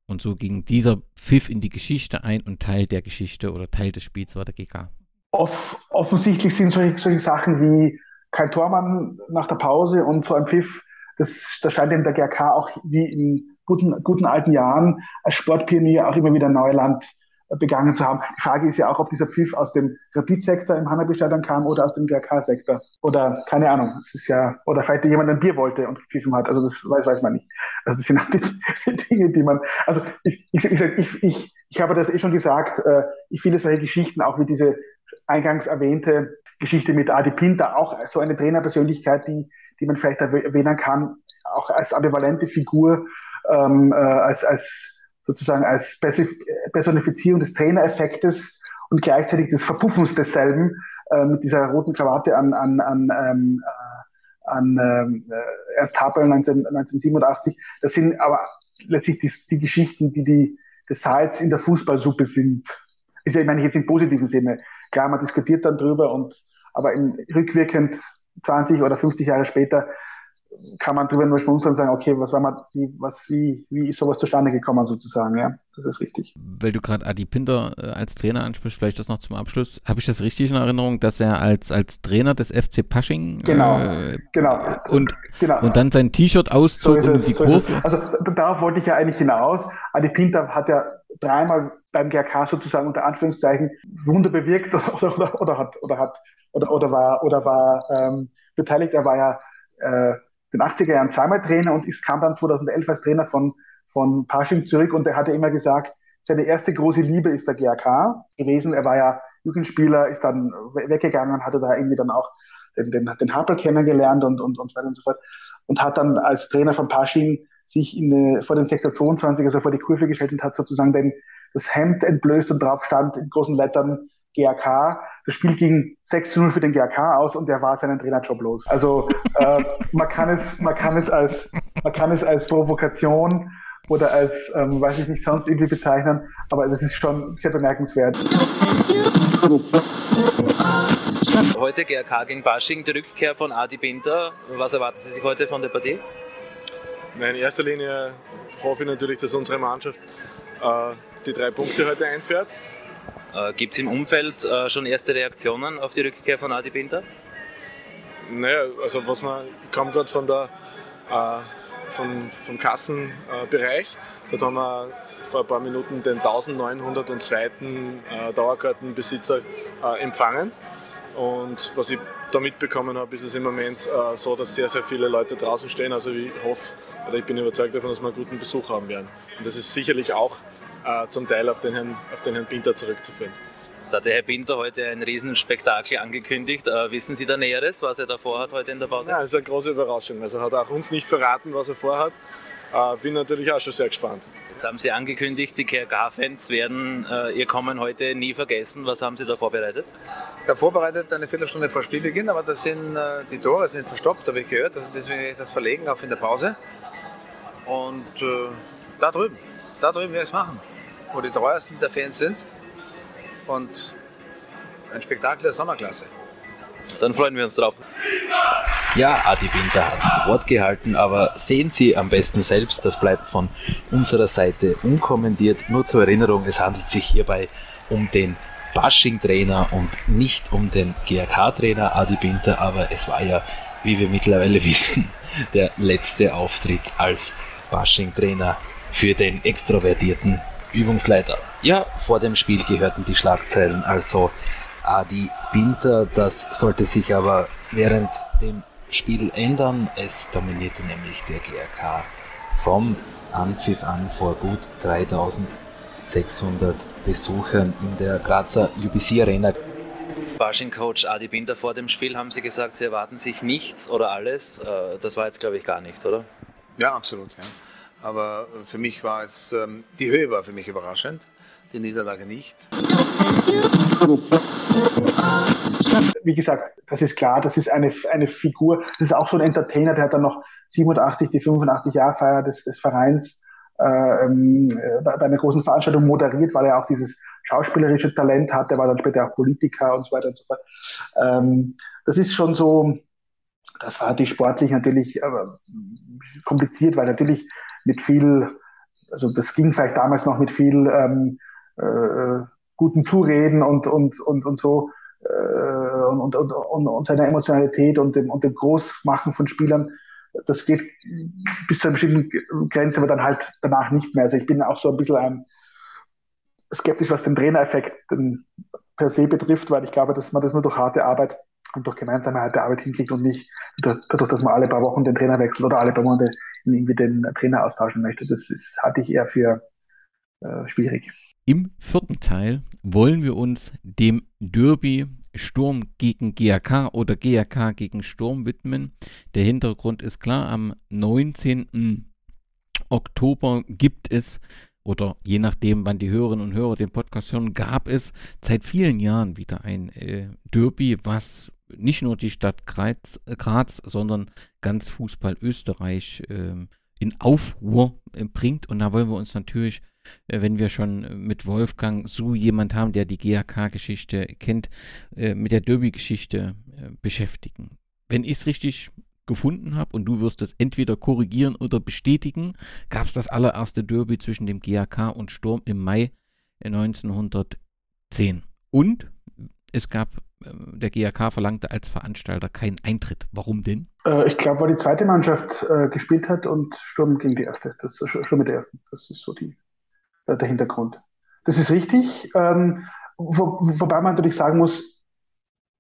Und so ging dieser Pfiff in die Geschichte ein und Teil der Geschichte oder Teil des Spiels war der GK. Off offensichtlich sind solche, solche Sachen wie kein Tormann nach der Pause und so ein Pfiff, das, das scheint in der GRK auch wie in guten, guten alten Jahren als Sportpionier auch immer wieder Neuland begangen zu haben. Die Frage ist ja auch, ob dieser Pfiff aus dem Rapid-Sektor im Hanabi-Stadion kam oder aus dem GRK-Sektor. Oder keine Ahnung. Es ist ja, oder vielleicht jemand ein Bier wollte und gepfiffen hat. Also das weiß, weiß man nicht. Also das sind auch die Dinge, die man. Also ich, ich, ich, ich, ich habe das eh schon gesagt, äh, ich finde solche Geschichten, auch wie diese eingangs erwähnte Geschichte mit Adi Pinter, auch so eine Trainerpersönlichkeit, die, die man vielleicht erwähnen kann, auch als ambivalente Figur, ähm, äh, als, als sozusagen als Personifizierung des Trainereffektes und gleichzeitig des Verpuffens desselben äh, mit dieser roten Krawatte an, an, an, ähm, äh, an äh, Ernst Happel 19, 1987. Das sind aber letztlich die, die Geschichten, die, die Salz in der Fußballsuppe sind. Ist ja, ich meine, jetzt im positiven Sinne. Klar, man diskutiert dann drüber und aber in, rückwirkend 20 oder 50 Jahre später kann man drüber nur schmunzeln und sagen, okay, was war mal, wie, was, wie, wie ist sowas zustande gekommen sozusagen, ja, das ist richtig. Weil du gerade Adi Pinter äh, als Trainer ansprichst, vielleicht das noch zum Abschluss. Habe ich das richtig in Erinnerung, dass er als, als Trainer des FC Pasching genau, äh, genau. Und, genau. und dann sein T-Shirt auszog so und die so Kurve? Also darauf wollte ich ja eigentlich hinaus. Adi Pinter hat ja dreimal beim GRK sozusagen unter Anführungszeichen Wunder bewirkt oder, oder, oder hat, oder hat oder, oder war, oder war ähm, beteiligt. Er war ja äh, den 80er Jahren zweimal Trainer und ist, kam dann 2011 als Trainer von, von Pasching zurück und er hatte immer gesagt, seine erste große Liebe ist der GRK gewesen. Er war ja Jugendspieler, ist dann weggegangen, hatte da irgendwie dann auch den, den, den Harper kennengelernt und, und, und so weiter und so fort. Und hat dann als Trainer von Pasching sich in, vor den Sektor 22, also vor die Kurve gestellt und hat sozusagen den, das Hemd entblößt und drauf stand in großen Lettern GAK. Das Spiel ging 6 zu 0 für den GAK aus und der war seinen Trainerjob los. Also äh, man, kann es, man, kann es als, man kann es als Provokation oder als, ähm, weiß ich nicht, sonst irgendwie bezeichnen, aber das ist schon sehr bemerkenswert. Heute GRK gegen Basching, die Rückkehr von Adi Binder. Was erwarten Sie sich heute von der Partie? In erster Linie hoffe ich natürlich, dass unsere Mannschaft äh, die drei Punkte heute einfährt. Äh, Gibt es im Umfeld äh, schon erste Reaktionen auf die Rückkehr von Adi Binder? Naja, also was man, ich komme gerade von der, äh, von, vom Kassenbereich. Dort haben wir vor ein paar Minuten den 1902. Äh, Dauerkartenbesitzer äh, empfangen. Und was ich da mitbekommen habe, ist es im Moment äh, so, dass sehr, sehr viele Leute draußen stehen. Also ich hoffe, oder ich bin überzeugt davon, dass wir einen guten Besuch haben werden. Und das ist sicherlich auch äh, zum Teil auf den, Herrn, auf den Herrn Pinter zurückzuführen. Es hat der Herr Pinter heute ein Riesenspektakel angekündigt. Äh, wissen Sie da Näheres, was er da vorhat heute in der Pause? Ja, das ist eine große Überraschung. Also er hat auch uns nicht verraten, was er vorhat. Äh, bin natürlich auch schon sehr gespannt. Jetzt haben Sie angekündigt, die KRK-Fans werden äh, Ihr Kommen heute nie vergessen. Was haben Sie da vorbereitet? Ich habe vorbereitet eine Viertelstunde vor Spielbeginn, aber das sind, äh, die Tore sind verstopft, habe ich gehört. Also deswegen werde ich das verlegen auf in der Pause. Und äh, da drüben, da drüben werde ich es machen wo die treuesten der Fans sind. Und ein Spektakel der Sommerklasse. Dann freuen wir uns drauf. Ja, Adi Winter hat Wort gehalten, aber sehen Sie am besten selbst, das bleibt von unserer Seite unkommentiert. Nur zur Erinnerung, es handelt sich hierbei um den Bashing-Trainer und nicht um den GRK-Trainer Adi Binter, aber es war ja, wie wir mittlerweile wissen, der letzte Auftritt als Bashing-Trainer für den extrovertierten Übungsleiter. Ja, vor dem Spiel gehörten die Schlagzeilen also Adi Binter, das sollte sich aber während dem Spiel ändern. Es dominierte nämlich der GRK vom Anpfiff an vor gut 3600 Besuchern in der Grazer UBC Arena. Bashing-Coach Adi Binder vor dem Spiel haben Sie gesagt, Sie erwarten sich nichts oder alles. Äh, das war jetzt, glaube ich, gar nichts, oder? Ja, absolut. Ja. Aber für mich war es, ähm, die Höhe war für mich überraschend, die Niederlage nicht. Wie gesagt, das ist klar, das ist eine, eine Figur, das ist auch so ein Entertainer, der hat dann noch 87, die 85 Jahre Feier des, des Vereins äh, ähm, bei, bei einer großen Veranstaltung moderiert, weil er auch dieses schauspielerische Talent hat, der war dann später auch Politiker und so weiter und so fort. Ähm, das ist schon so, das war natürlich sportlich natürlich äh, kompliziert, weil natürlich mit viel, also das ging vielleicht damals noch mit viel ähm, äh, guten Zureden und, und, und, und so äh, und, und, und, und seiner Emotionalität und dem, und dem Großmachen von Spielern. Das geht bis zu einer bestimmten Grenze, aber dann halt danach nicht mehr. Also ich bin auch so ein bisschen ein, skeptisch, was den Trainereffekt per se betrifft, weil ich glaube, dass man das nur durch harte Arbeit und durch gemeinsame harte Arbeit hinkriegt und nicht dadurch, dass man alle paar Wochen den Trainer wechselt oder alle paar Monate irgendwie den Trainer austauschen möchte. Das ist, halte ich eher für äh, schwierig. Im vierten Teil wollen wir uns dem Derby Sturm gegen GAK oder GAK gegen Sturm widmen. Der Hintergrund ist klar, am 19. Oktober gibt es oder je nachdem, wann die Hörerinnen und Hörer den Podcast hören, gab es seit vielen Jahren wieder ein äh, Derby, was nicht nur die Stadt Graz, Graz sondern ganz Fußball Österreich äh, in Aufruhr äh, bringt. Und da wollen wir uns natürlich äh, wenn wir schon mit Wolfgang so jemand haben, der die GAK-Geschichte kennt, äh, mit der Derby-Geschichte äh, beschäftigen. Wenn ich es richtig gefunden habe und du wirst es entweder korrigieren oder bestätigen, gab es das allererste Derby zwischen dem GAK und Sturm im Mai 1910. Und es gab, der GAK verlangte als Veranstalter keinen Eintritt. Warum denn? ich glaube, weil die zweite Mannschaft gespielt hat und Sturm gegen die erste. Das ist schon mit der ersten. Das ist so die äh, der Hintergrund. Das ist richtig, ähm, wo, wobei man natürlich sagen muss,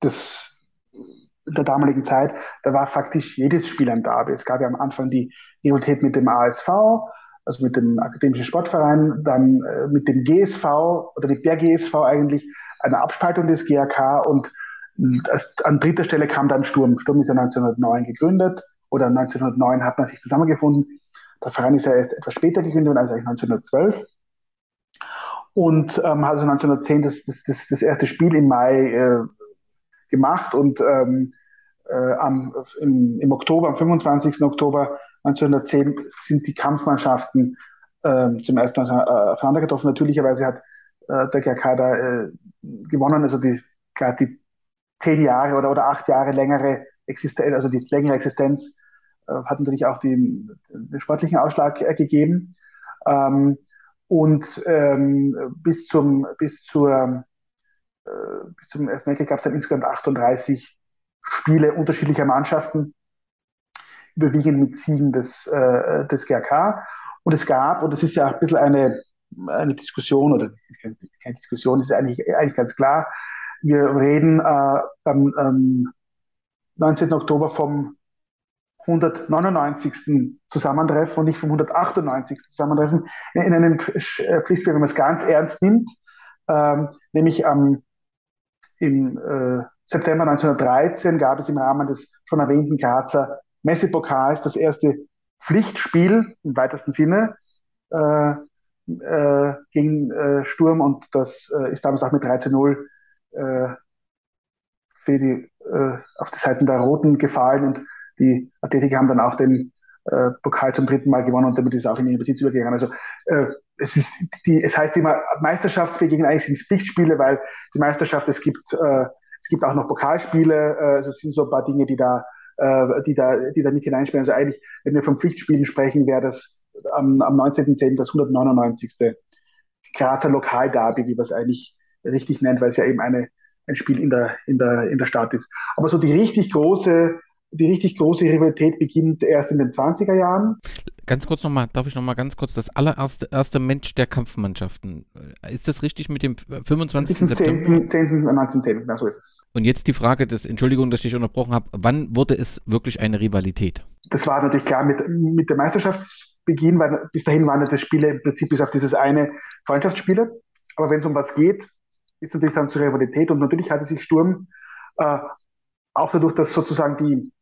dass in der damaligen Zeit, da war faktisch jedes Spiel ein Derby. Es gab ja am Anfang die Rivalität mit dem ASV, also mit dem Akademischen Sportverein, dann äh, mit dem GSV oder mit der GSV eigentlich, eine Abspaltung des GAK und als, an dritter Stelle kam dann Sturm. Sturm ist ja 1909 gegründet oder 1909 hat man sich zusammengefunden. Der Verein ist ja erst etwas später gegründet, also eigentlich 1912 und ähm, hat also 1910 das, das, das, das erste Spiel im Mai äh, gemacht und ähm, äh, am, im, im Oktober, am 25. Oktober 1910 sind die Kampfmannschaften äh, zum ersten Mal äh, aufeinander getroffen. Natürlicherweise hat äh, der GRK da äh, gewonnen, also die, klar, die zehn Jahre oder, oder acht Jahre längere Existenz, also die längere Existenz äh, hat natürlich auch die, den sportlichen Ausschlag äh, gegeben. Ähm, und ähm, bis zum, bis zur, äh, bis zum ersten Weltkrieg gab es dann insgesamt 38 Spiele unterschiedlicher Mannschaften, überwiegend mit Siegen des, äh, des GRK. Und es gab, und das ist ja ein bisschen eine, eine Diskussion, oder keine, Diskussion, ist eigentlich, eigentlich ganz klar, wir reden äh, am ähm, 19. Oktober vom 199. Zusammentreffen und nicht vom 198. Zusammentreffen in einem Pflichtspiel, wenn man es ganz ernst nimmt, ähm, nämlich am im äh, September 1913 gab es im Rahmen des schon erwähnten Grazer Messepokals das erste Pflichtspiel im weitesten Sinne äh, äh, gegen äh, Sturm und das äh, ist damals auch mit 13-0 äh, für die, auf die Seiten der Roten gefallen und die Athletiker haben dann auch den äh, Pokal zum dritten Mal gewonnen und damit ist es auch in den Besitz übergegangen. Also äh, es ist die, es heißt immer Meisterschaft, wir gegen eigentlich sind es Pflichtspiele, weil die Meisterschaft, es gibt, äh, es gibt auch noch Pokalspiele, äh, also es sind so ein paar Dinge, die da äh, die, da, die da mit hineinspielen. Also eigentlich, wenn wir von Pflichtspielen sprechen, wäre das am, am 19.10. das 199. Grazer Lokalderby, wie man es eigentlich richtig nennt, weil es ja eben eine, ein Spiel in der, in, der, in der Stadt ist. Aber so die richtig große, die richtig große Rivalität beginnt erst in den 20er Jahren. Ganz kurz nochmal, darf ich nochmal ganz kurz, das allererste erste Mensch der Kampfmannschaften. Ist das richtig mit dem 25. 10, September? 10. 1910, ja, so ist es. Und jetzt die Frage, des, Entschuldigung, dass ich dich unterbrochen habe, wann wurde es wirklich eine Rivalität? Das war natürlich klar mit, mit dem Meisterschaftsbeginn, weil bis dahin waren das Spiele im Prinzip bis auf dieses eine Freundschaftsspiele. Aber wenn es um was geht, ist natürlich dann zur Rivalität und natürlich hatte sich Sturm äh, auch dadurch, dass sozusagen die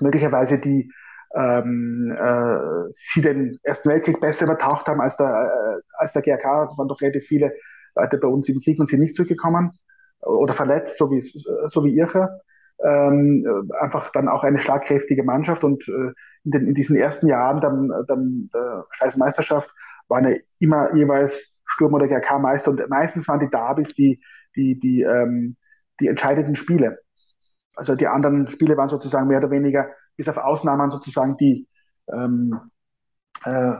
möglicherweise die ähm, äh, sie den Ersten Weltkrieg besser übertaucht haben als der, äh, als der GRK. waren doch relativ viele Leute bei uns im Krieg und sind nicht zurückgekommen oder verletzt, so wie, so wie Irche. Ähm, einfach dann auch eine schlagkräftige Mannschaft und äh, in, den, in diesen ersten Jahren dann, dann der Schweizer Meisterschaft waren ja immer jeweils Sturm oder GRK Meister und meistens waren die Derbys die, die, die, ähm, die entscheidenden Spiele. Also die anderen Spiele waren sozusagen mehr oder weniger bis auf Ausnahmen sozusagen die ähm, äh,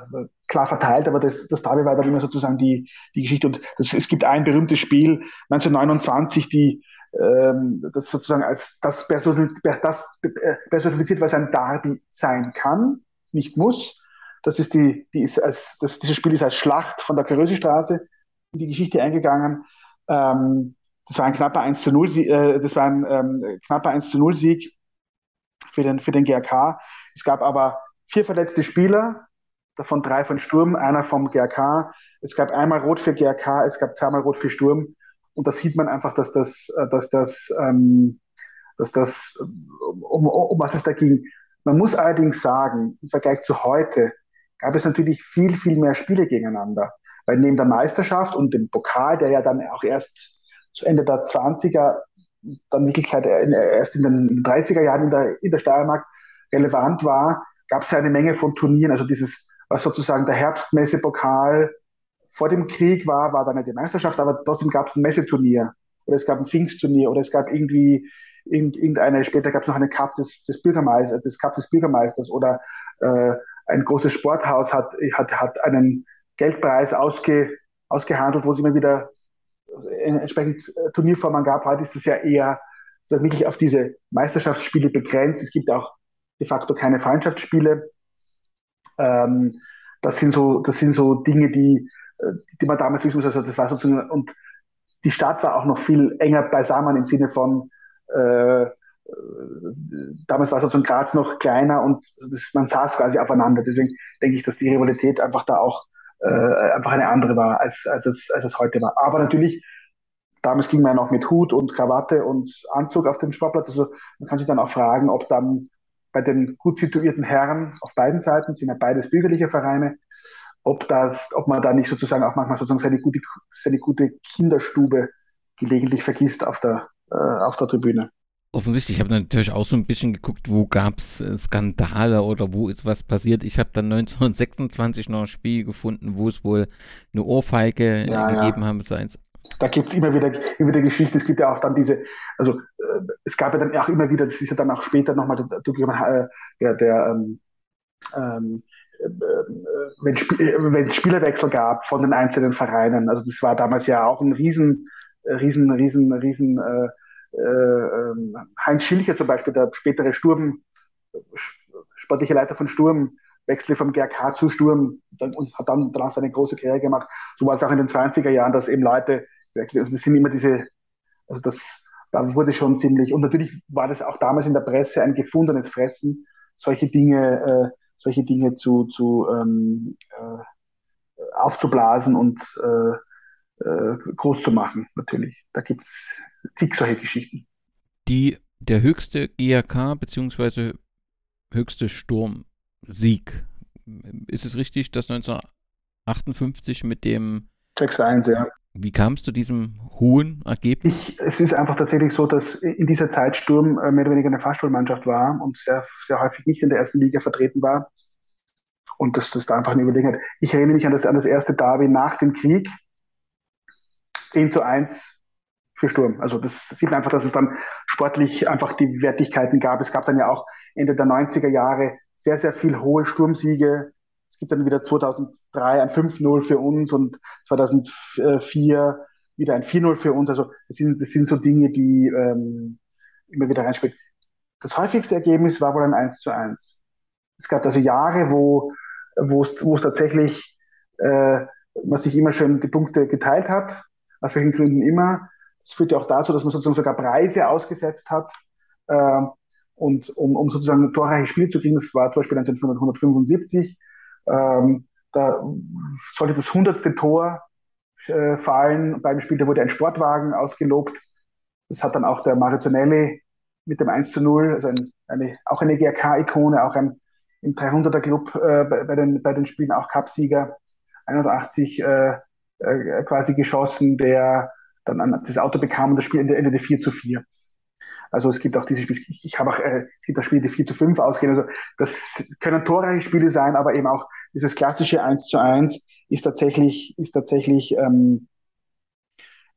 klar verteilt, aber das, das Derby war dann immer sozusagen die, die Geschichte. Und das, es gibt ein berühmtes Spiel 1929, die ähm, das sozusagen als das, das personifiziert, was ein Derby sein kann, nicht muss. Das ist die, die ist als, das, dieses Spiel ist als Schlacht von der Körösestraße in die Geschichte eingegangen. Ähm, das war ein knapper 1 zu 0, äh, das war ein ähm, knapper 1 zu 0 Sieg für den, für den GRK. Es gab aber vier verletzte Spieler, davon drei von Sturm, einer vom GRK. Es gab einmal Rot für GRK, es gab zweimal Rot für Sturm. Und da sieht man einfach, dass das, äh, dass das, ähm, dass das, um, um, um was es da ging. Man muss allerdings sagen, im Vergleich zu heute gab es natürlich viel, viel mehr Spiele gegeneinander. Weil neben der Meisterschaft und dem Pokal, der ja dann auch erst zu Ende der 20er dann Wirklichkeit erst in den 30er Jahren in der, in der Steiermark relevant war, gab es ja eine Menge von Turnieren. Also dieses, was sozusagen der Herbstmessepokal vor dem Krieg war, war dann nicht die Meisterschaft, aber trotzdem gab es ein Messeturnier oder es gab ein Pfingstturnier oder es gab irgendwie irgendeine, später gab es noch eine Cup des, des Bürgermeisters, das Cup des Bürgermeisters oder äh, ein großes Sporthaus hat, hat, hat einen Geldpreis ausge, ausgehandelt, wo sie immer wieder entsprechend äh, Turnierformen gab. Heute ist das ja eher so wirklich auf diese Meisterschaftsspiele begrenzt. Es gibt auch de facto keine Freundschaftsspiele. Ähm, das sind so, das sind so Dinge, die, äh, die man damals wissen muss. Also das war sozusagen, und die Stadt war auch noch viel enger beisammen im Sinne von, äh, damals war sozusagen Graz noch kleiner und das, man saß quasi aufeinander. Deswegen denke ich, dass die Rivalität einfach da auch äh, einfach eine andere war, als, als, es, als es heute war. Aber natürlich, damals ging man auch mit Hut und Krawatte und Anzug auf den Sportplatz. Also man kann sich dann auch fragen, ob dann bei den gut situierten Herren auf beiden Seiten, sind ja beides bürgerliche Vereine, ob, das, ob man da nicht sozusagen auch manchmal sozusagen seine gute, seine gute Kinderstube gelegentlich vergisst auf der, äh, auf der Tribüne offensichtlich, ich habe natürlich auch so ein bisschen geguckt, wo gab es äh, Skandale oder wo ist was passiert. Ich habe dann 1926 noch ein Spiel gefunden, wo es wohl eine Ohrfeige ja, gegeben ja. haben. Seins. Da gibt es immer wieder, immer wieder Geschichten. Es gibt ja auch dann diese, also äh, es gab ja dann auch immer wieder, das ist ja dann auch später nochmal äh, der, der ähm, ähm, äh, wenn, Sp wenn es Spielerwechsel gab von den einzelnen Vereinen. Also das war damals ja auch ein riesen, riesen, riesen, riesen äh, äh, Heinz Schilcher zum Beispiel, der spätere Sturm, sportliche Leiter von Sturm, wechselte vom GRK zu Sturm und hat dann danach seine große Karriere gemacht. So war es auch in den 20er Jahren, dass eben Leute, also das sind immer diese, also das, da wurde schon ziemlich, und natürlich war das auch damals in der Presse ein gefundenes Fressen, solche Dinge, äh, solche Dinge zu, zu ähm, äh, aufzublasen und äh, äh, groß zu machen, natürlich. Da gibt es zig solche Geschichten. Die, der höchste GRK bzw. höchste Sturmsieg, ist es richtig, dass 1958 mit dem 6-1, ja. Wie kam es zu diesem hohen Ergebnis? Ich, es ist einfach tatsächlich so, dass in dieser Zeit Sturm äh, mehr oder weniger eine Fahrstuhlmannschaft war und sehr, sehr häufig nicht in der ersten Liga vertreten war. Und dass das da einfach eine Überlegenheit. Ich erinnere mich an das, an das erste Derby nach dem Krieg, 10 zu 1 für Sturm. Also das sieht man einfach, dass es dann sportlich einfach die Wertigkeiten gab. Es gab dann ja auch Ende der 90er Jahre sehr, sehr viel hohe Sturmsiege. Es gibt dann wieder 2003 ein 5-0 für uns und 2004 wieder ein 4-0 für uns. Also das sind, das sind so Dinge, die ähm, immer wieder reinspielen. Das häufigste Ergebnis war wohl ein 1 zu 1. Es gab also Jahre, wo, es, tatsächlich äh, man sich immer schön die Punkte geteilt hat, aus welchen Gründen immer. Das führte auch dazu, dass man sozusagen sogar Preise ausgesetzt hat. Äh, und um, um sozusagen ein torreiches Spiel zu kriegen, das war zum Beispiel 1975, ähm, da sollte das hundertste Tor äh, fallen. Beim Spiel, da wurde ein Sportwagen ausgelobt. Das hat dann auch der Maritonelli mit dem 1 zu 0, also ein, eine, auch eine GRK-Ikone, auch ein im 300er Club äh, bei, bei, den, bei den Spielen auch Cupsieger, 81 äh, äh, quasi geschossen, der dann an das Auto bekam und das Spiel endete 4 zu 4. Also es gibt auch diese Spiele, ich, ich habe auch, äh, es gibt auch Spiele, die 4 zu 5 ausgehen. Also das können torreiche Spiele sein, aber eben auch dieses klassische 1 zu 1 ist tatsächlich, ist tatsächlich, ähm,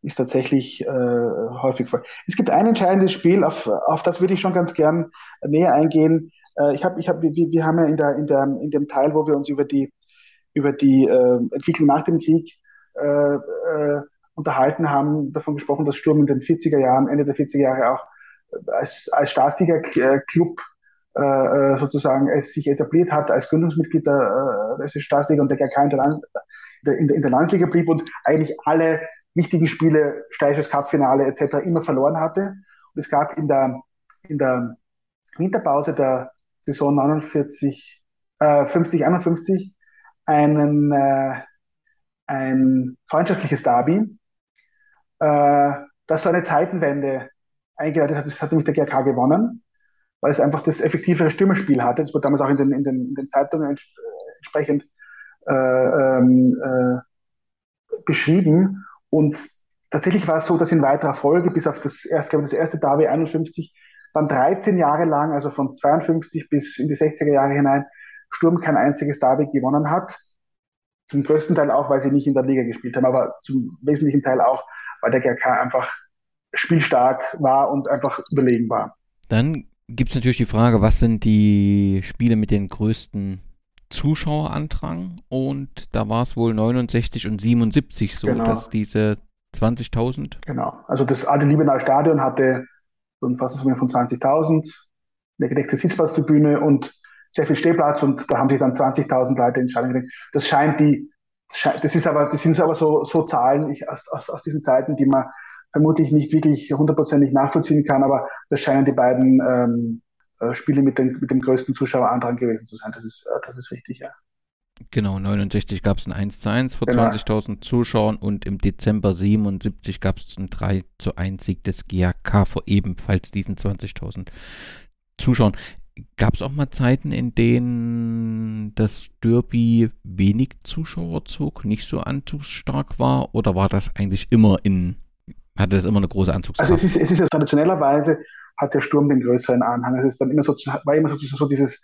ist tatsächlich äh, häufig vor. Es gibt ein entscheidendes Spiel, auf, auf das würde ich schon ganz gern näher eingehen. Äh, ich habe, ich hab, wir, wir haben ja in, der, in, der, in dem Teil, wo wir uns über die, über die äh, Entwicklung nach dem Krieg äh, äh, unterhalten haben, davon gesprochen, dass Sturm in den 40er Jahren, Ende der 40er Jahre auch als, als Staatsliga-Club äh, äh, sozusagen es sich etabliert hat als Gründungsmitglied der, äh, der Staatsliga und der GK in der, Land, in, der, in der Landesliga blieb und eigentlich alle wichtigen Spiele, Steirisches Cup-Finale etc. immer verloren hatte. Und es gab in der, in der Winterpause der Saison 49, äh, 50, 51 einen, äh, ein freundschaftliches Derby, äh, das so eine Zeitenwende eingeleitet hat, das hat nämlich der GRK gewonnen, weil es einfach das effektivere Stürmerspiel hatte. Das wurde damals auch in den, in den, in den Zeitungen ents entsprechend äh, ähm, äh, beschrieben. Und tatsächlich war es so, dass in weiterer Folge, bis auf das erste, glaube ich, das erste Derby 51, dann 13 Jahre lang, also von 52 bis in die 60er Jahre hinein, Sturm kein einziges Derby gewonnen hat. Zum größten Teil auch, weil sie nicht in der Liga gespielt haben, aber zum wesentlichen Teil auch, weil der GRK einfach spielstark war und einfach überlegen war. Dann gibt es natürlich die Frage, was sind die Spiele mit den größten Zuschauerandrang? Und da war es wohl 69 und 77 so, genau. dass diese 20.000. Genau, also das alte Liebenauer Stadion hatte so ein Fassungsvermögen von 20.000, eine gedeckte Sitzplatztribüne und sehr viel Stehplatz und da haben sich dann 20.000 Leute gelegt. Das scheint die, das ist aber, das sind aber so, so Zahlen ich, aus, aus, aus diesen Zeiten, die man vermutlich nicht wirklich hundertprozentig nachvollziehen kann, aber das scheinen die beiden ähm, äh, Spiele mit, den, mit dem größten Zuschauerandrang gewesen zu sein. Das ist, äh, das ist richtig, ja. Genau, 69 gab es ein 1 zu 1 vor genau. 20.000 Zuschauern und im Dezember 77 gab es einen 3 zu 1 Sieg des GAK vor ebenfalls diesen 20.000 Zuschauern. Gab es auch mal Zeiten, in denen das Derby wenig Zuschauer zog, nicht so anzugsstark war oder war das eigentlich immer in hatte das immer eine große Anzugskraft? Also es ist, es ist ja traditionellerweise hat der Sturm den größeren Anhang. Es ist dann immer so, war immer so, so dieses,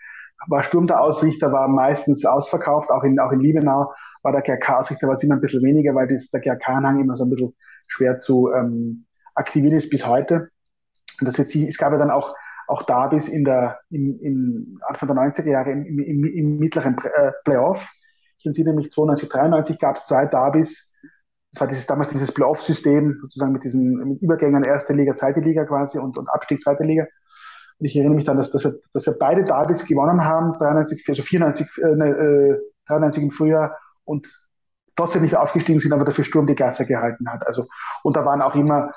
war Sturm der Ausrichter, war meistens ausverkauft, auch in, auch in Liebenau war der GRK-Ausrichter, war es immer ein bisschen weniger, weil das, der GRK-Anhang immer so ein bisschen schwer zu ähm, aktivieren ist bis heute. Und das wird, es gab ja dann auch, auch Davis in der, im, im Anfang der 90er Jahre im, im, im mittleren äh, Playoff. Ich entziehe mich 92, 93 gab es zwei Davis, das war dieses, damals dieses Playoff-System, sozusagen mit diesen mit Übergängen erste Liga, zweite Liga quasi und, und Abstieg zweite Liga. Und ich erinnere mich dann, dass, dass, wir, dass wir beide Derbys gewonnen haben, 93, also 94, äh, ne, 93 im Frühjahr und trotzdem nicht aufgestiegen sind, aber dafür Sturm die Klasse gehalten hat. Also, und da waren auch immer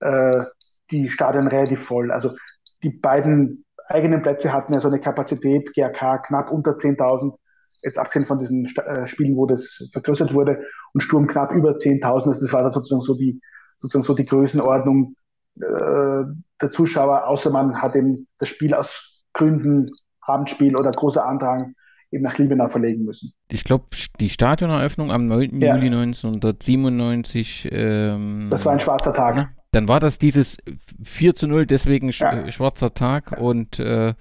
äh, die Stadien relativ voll. Also die beiden eigenen Plätze hatten ja so eine Kapazität, GRK knapp unter 10.000 jetzt abgesehen von diesen äh, Spielen, wo das vergrößert wurde und Sturm knapp über 10.000, also das war dann sozusagen so die, sozusagen so die Größenordnung äh, der Zuschauer, außer man hat eben das Spiel aus Gründen, Abendspiel oder großer Andrang eben nach Liebenau verlegen müssen. Ich glaube, die Stadioneröffnung am 9. Ja. Juli 1997. Ähm, das war ein schwarzer Tag. Na, dann war das dieses 4 zu 0, deswegen ja. schwarzer Tag ja. und äh, äh,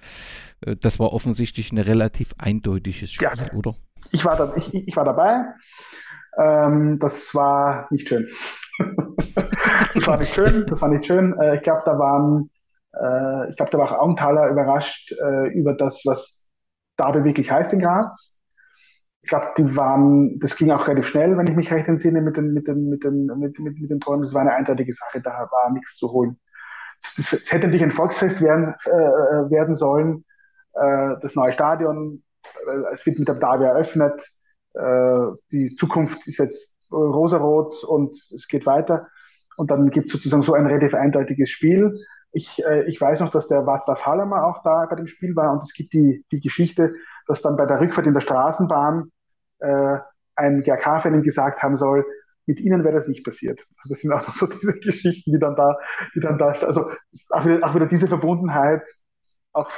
das war offensichtlich ein relativ eindeutiges Spiel, ja. oder? Ich war, da, ich, ich war dabei. Ähm, das war nicht schön. das war nicht schön. Das war nicht schön. Äh, ich glaube, da waren Äh, ich glaube, da war auch Augenthaler überrascht äh, über das, was Derby wirklich heißt in Graz. Ich glaube, die waren, das ging auch relativ schnell, wenn ich mich recht entsinne, mit den, mit den, mit den, mit, mit, mit den Toren. Das war eine eindeutige Sache, da war nichts zu holen. Es hätte natürlich ein Volksfest werden, äh, werden sollen. Äh, das neue Stadion, äh, es wird mit dem Derby eröffnet. Äh, die Zukunft ist jetzt rosarot und es geht weiter. Und dann gibt es sozusagen so ein relativ eindeutiges Spiel. Ich, äh, ich weiß noch, dass der Václav Hallermer auch da bei dem Spiel war und es gibt die, die Geschichte, dass dann bei der Rückfahrt in der Straßenbahn äh, ein GRK-Fan gesagt haben soll, mit ihnen wäre das nicht passiert. Also das sind auch so diese Geschichten, die dann da, die dann da, also auch wieder, auch wieder diese Verbundenheit, auch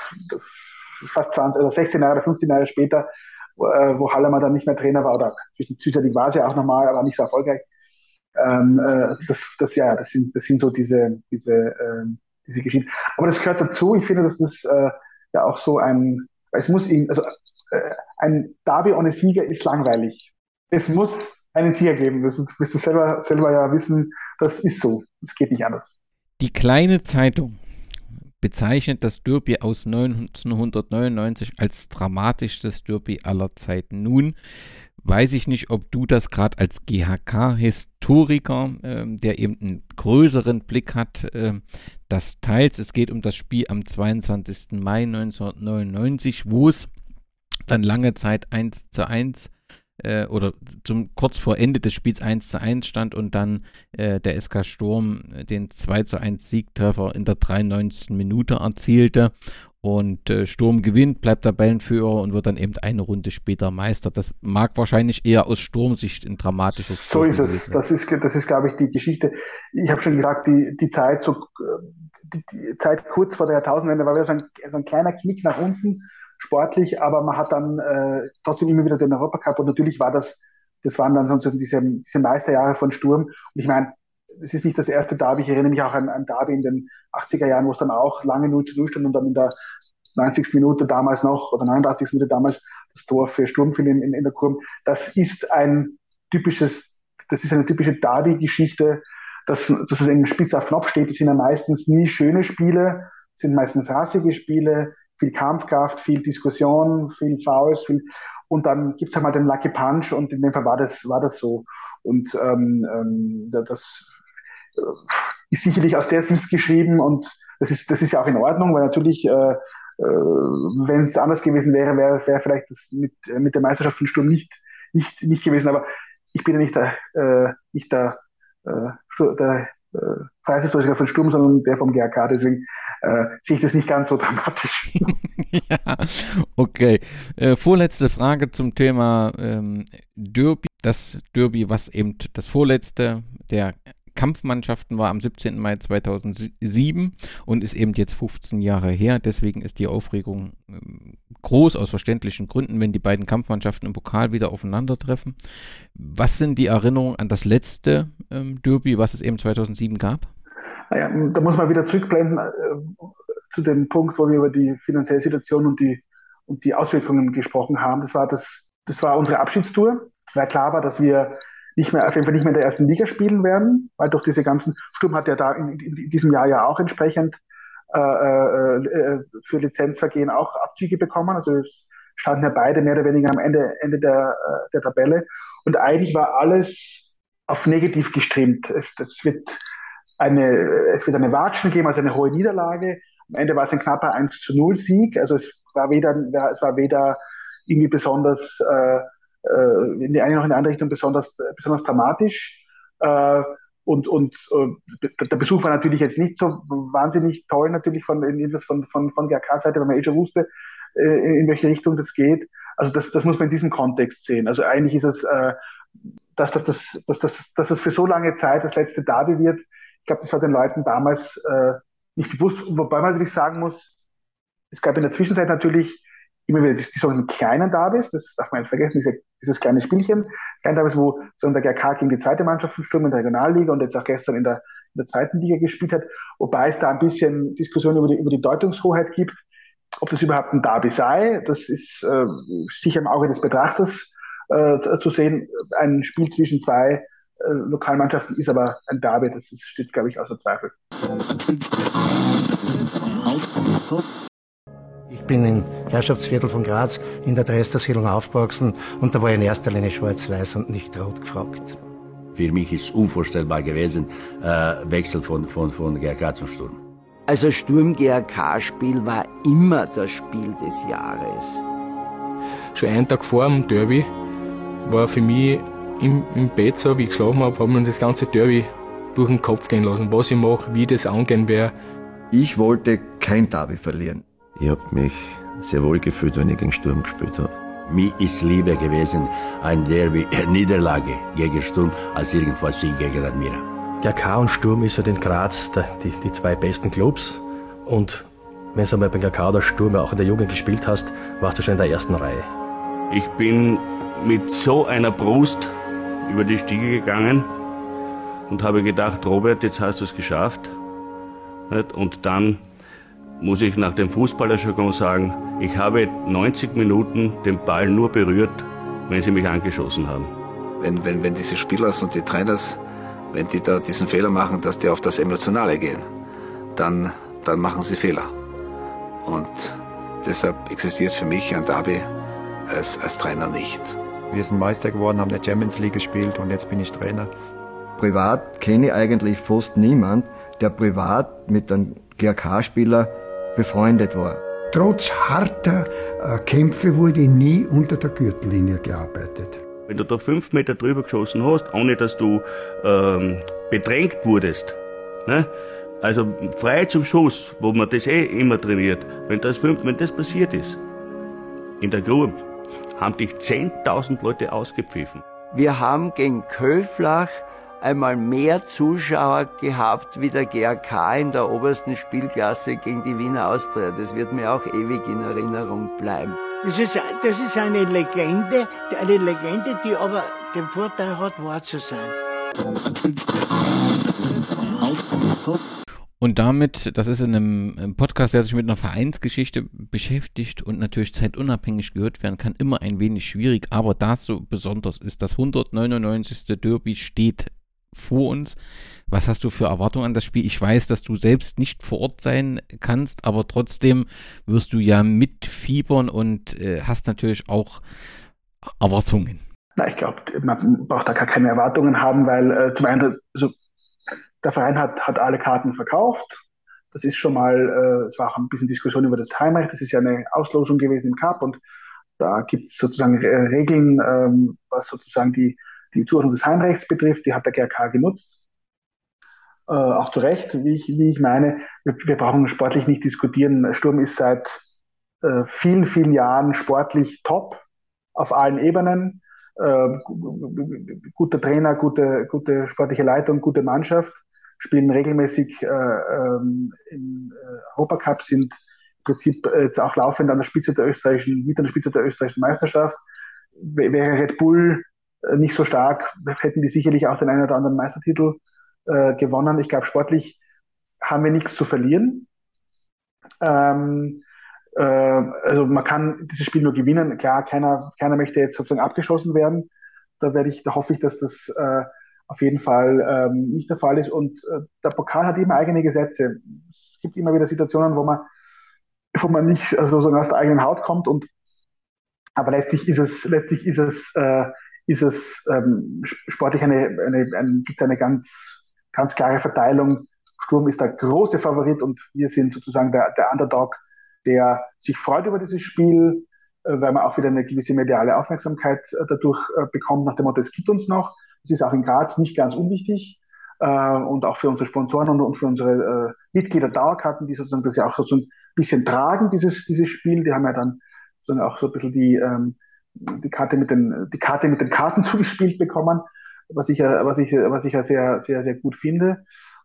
fast 20 oder 16 Jahre, 15 Jahre später, wo, äh, wo Hallermann dann nicht mehr Trainer war oder zwischenzeitlich war sie auch nochmal, aber nicht so erfolgreich. Ähm, äh, das, das, ja, das sind, das sind so diese, diese, äh, diese Geschichten. Aber das gehört dazu. Ich finde, dass das äh, ja auch so ein, es muss also ein Derby ohne Sieger ist langweilig. Es muss einen Sieger geben. Das wirst du selber, selber ja wissen, das ist so. Es geht nicht anders. Die kleine Zeitung bezeichnet das Derby aus 1999 als dramatischstes Derby aller Zeiten. Nun weiß ich nicht, ob du das gerade als GHK-Historiker, äh, der eben einen größeren Blick hat, äh, das teilst. Es geht um das Spiel am 22. Mai 1999, wo es dann lange Zeit 1 zu 1 äh, oder zum kurz vor Ende des Spiels 1 zu 1 stand und dann äh, der SK Sturm den 2 zu 1 Siegtreffer in der 93. Minute erzielte und äh, Sturm gewinnt, bleibt Tabellenführer und wird dann eben eine Runde später Meister. Das mag wahrscheinlich eher aus Sturmsicht ein dramatisches So ist es. Das ist, das ist, glaube ich, die Geschichte. Ich habe schon gesagt, die, die Zeit so die, die Zeit kurz vor der Jahrtausendwende war wieder so ein, so ein kleiner Knick nach unten sportlich, aber man hat dann äh, trotzdem immer wieder den Europacup und natürlich war das, das waren dann sozusagen diese, diese Meisterjahre von Sturm. Und ich meine, es ist nicht das erste Derby, ich erinnere mich auch an, an Derby in den 80er Jahren, wo es dann auch lange 0 zu 0 stand und dann in der 90. Minute damals noch oder 89. Minute damals das Tor für Sturm fiel in, in, in der Kurve. Das ist ein typisches, das ist eine typische Derby-Geschichte, dass, dass es in Spitz auf Knopf steht. Das sind ja meistens nie schöne Spiele, sind meistens rassige Spiele, viel Kampfkraft, viel Diskussion, viel Fouls, viel und dann gibt's halt mal den Lucky Punch und in dem Fall war das, war das so. Und ähm, ähm, das äh, ist sicherlich aus der Sicht geschrieben und das ist, das ist ja auch in Ordnung, weil natürlich, äh, äh, wenn es anders gewesen wäre, wäre wär vielleicht das mit, mit der Meisterschaft von Sturm nicht, nicht, nicht gewesen. Aber ich bin ja nicht der, äh, nicht der, äh, der Freiheitshistoriker von Sturm, sondern der vom GRK. Deswegen äh, sehe ich das nicht ganz so dramatisch. ja, okay. Äh, vorletzte Frage zum Thema ähm, Derby. Das Derby, was eben das vorletzte der Kampfmannschaften war am 17. Mai 2007 und ist eben jetzt 15 Jahre her. Deswegen ist die Aufregung ähm, groß aus verständlichen Gründen, wenn die beiden Kampfmannschaften im Pokal wieder aufeinandertreffen. Was sind die Erinnerungen an das letzte ähm, Derby, was es eben 2007 gab? Naja, da muss man wieder zurückblenden äh, zu dem Punkt, wo wir über die finanzielle Situation und die, und die Auswirkungen gesprochen haben. Das war, das, das war unsere Abschiedstour, weil klar war, dass wir nicht mehr, auf jeden Fall nicht mehr in der ersten Liga spielen werden, weil durch diese ganzen, Sturm hat ja da in, in diesem Jahr ja auch entsprechend äh, äh, äh, für Lizenzvergehen auch Abzüge bekommen. Also standen ja beide mehr oder weniger am Ende, Ende der, äh, der Tabelle. Und eigentlich war alles auf negativ gestreamt. Es, es, wird eine, es wird eine Watschen geben, also eine hohe Niederlage. Am Ende war es ein knapper 1 zu 0 Sieg. Also es war weder, es war weder irgendwie besonders äh, äh, in die eine noch in die andere Richtung besonders, besonders dramatisch. Äh, und, und äh, der Besuch war natürlich jetzt nicht so wahnsinnig toll, natürlich von, von, von, von GRK-Seite, weil man eh schon wusste, in welche Richtung das geht. Also das, das muss man in diesem Kontext sehen. Also eigentlich ist es, dass, dass, dass, dass, dass, dass es für so lange Zeit das letzte Derby wird. Ich glaube, das war den Leuten damals nicht bewusst. Wobei man natürlich sagen muss, es gab in der Zwischenzeit natürlich immer wieder die, die sogenannten kleinen Derbys, das darf man nicht vergessen, diese, dieses kleine Spielchen, kleine Derbys, wo so der GK gegen die zweite Mannschaft vom Sturm in der Regionalliga und jetzt auch gestern in der, in der zweiten Liga gespielt hat, wobei es da ein bisschen Diskussion über die, über die Deutungshoheit gibt, ob das überhaupt ein Derby sei. Das ist äh, sicher im Auge des Betrachters äh, zu sehen, ein Spiel zwischen zwei äh, Lokalmannschaften ist aber ein Derby, das ist, steht, glaube ich, außer Zweifel. Ich bin im Herrschaftsviertel von Graz in der Dreistersiedlung aufgewachsen und da war ich in erster Linie schwarz-weiß und nicht rot gefragt. Für mich ist unvorstellbar gewesen, äh, Wechsel von, von, von GRK zum Sturm. Also Sturm-GRK-Spiel war immer das Spiel des Jahres. Schon einen Tag vor dem Derby war für mich im, im Bett so, wie ich geschlafen habe, habe mir das ganze Derby durch den Kopf gehen lassen, was ich mache, wie das angehen werde. Ich wollte kein Derby verlieren. Ich habe mich sehr wohl gefühlt, wenn ich gegen Sturm gespielt habe. Mir ist lieber gewesen ein Derby, eine Niederlage gegen Sturm, als irgendwas Sieg gegen Admira. GK und Sturm ist ja in Graz der, die, die zwei besten Clubs. Und wenn du einmal beim GK oder Sturm auch in der Jugend gespielt hast, warst du schon in der ersten Reihe. Ich bin mit so einer Brust über die Stiege gegangen und habe gedacht, Robert, jetzt hast du es geschafft. Und dann muss ich nach dem Fußballerjargon sagen, ich habe 90 Minuten den Ball nur berührt, wenn sie mich angeschossen haben. Wenn, wenn, wenn diese Spieler und die Trainers, wenn die da diesen Fehler machen, dass die auf das Emotionale gehen, dann, dann machen sie Fehler. Und deshalb existiert für mich ein Derby als, als Trainer nicht. Wir sind Meister geworden, haben der Champions League gespielt und jetzt bin ich Trainer. Privat kenne ich eigentlich fast niemand, der privat mit einem GRK-Spieler befreundet war. Trotz harter äh, Kämpfe wurde nie unter der Gürtellinie gearbeitet. Wenn du da fünf Meter drüber geschossen hast, ohne dass du ähm, bedrängt wurdest, ne? also frei zum Schuss, wo man das eh immer trainiert, wenn das, fünf, wenn das passiert ist, in der Grube, haben dich 10.000 Leute ausgepfiffen. Wir haben gegen Köflach einmal mehr Zuschauer gehabt wie der GRK in der obersten Spielklasse gegen die Wiener Austria. Das wird mir auch ewig in Erinnerung bleiben. Das ist, das ist eine Legende, eine Legende, die aber den Vorteil hat, wahr zu sein. Und damit, das ist in einem Podcast, der sich mit einer Vereinsgeschichte beschäftigt und natürlich zeitunabhängig gehört werden kann, immer ein wenig schwierig, aber das so besonders ist. Das 199. Derby steht vor uns. Was hast du für Erwartungen an das Spiel? Ich weiß, dass du selbst nicht vor Ort sein kannst, aber trotzdem wirst du ja mitfiebern und äh, hast natürlich auch Erwartungen. Na, ich glaube, man braucht da gar keine Erwartungen haben, weil äh, zum einen, also, der Verein hat, hat alle Karten verkauft. Das ist schon mal, äh, es war auch ein bisschen Diskussion über das Heimrecht. Das ist ja eine Auslosung gewesen im Cup und da gibt es sozusagen Regeln, ähm, was sozusagen die die Zuordnung des Heimrechts betrifft, die hat der GRK genutzt. Äh, auch zu Recht, wie ich, wie ich meine. Wir, wir brauchen sportlich nicht diskutieren. Sturm ist seit äh, vielen, vielen Jahren sportlich top auf allen Ebenen. Äh, guter Trainer, gute, gute sportliche Leitung, gute Mannschaft, spielen regelmäßig äh, ähm, im äh, Europacup, sind im Prinzip jetzt auch laufend an der Spitze der österreichischen, mit an der Spitze der österreichischen Meisterschaft. Wäre Red Bull äh, nicht so stark, hätten die sicherlich auch den einen oder anderen Meistertitel äh, gewonnen. Ich glaube, sportlich haben wir nichts zu verlieren. Ähm, äh, also man kann dieses Spiel nur gewinnen. Klar, keiner, keiner möchte jetzt sozusagen abgeschossen werden. Da werde ich, da hoffe ich, dass das äh, auf jeden Fall ähm, nicht der Fall ist. Und äh, der Pokal hat immer eigene Gesetze. Es gibt immer wieder Situationen, wo man, wo man nicht also sozusagen aus der eigenen Haut kommt und aber letztlich ist es, letztlich ist es äh, ist es ähm, sportlich eine, eine, eine gibt es eine ganz, ganz klare Verteilung. Sturm ist der große Favorit und wir sind sozusagen der, der Underdog, der sich freut über dieses Spiel, äh, weil man auch wieder eine gewisse mediale Aufmerksamkeit äh, dadurch äh, bekommt, nach dem Motto, es gibt uns noch. Das ist auch in Graz nicht ganz unwichtig. Äh, und auch für unsere Sponsoren und, und für unsere äh, Mitglieder Dauerkarten, die sozusagen das ja auch so ein bisschen tragen, dieses, dieses Spiel. Die haben ja dann sozusagen auch so ein bisschen die, ähm, die Karte mit den, die Karte mit den Karten zugespielt bekommen, was ich ja, was ich, was ich ja sehr, sehr, sehr gut finde.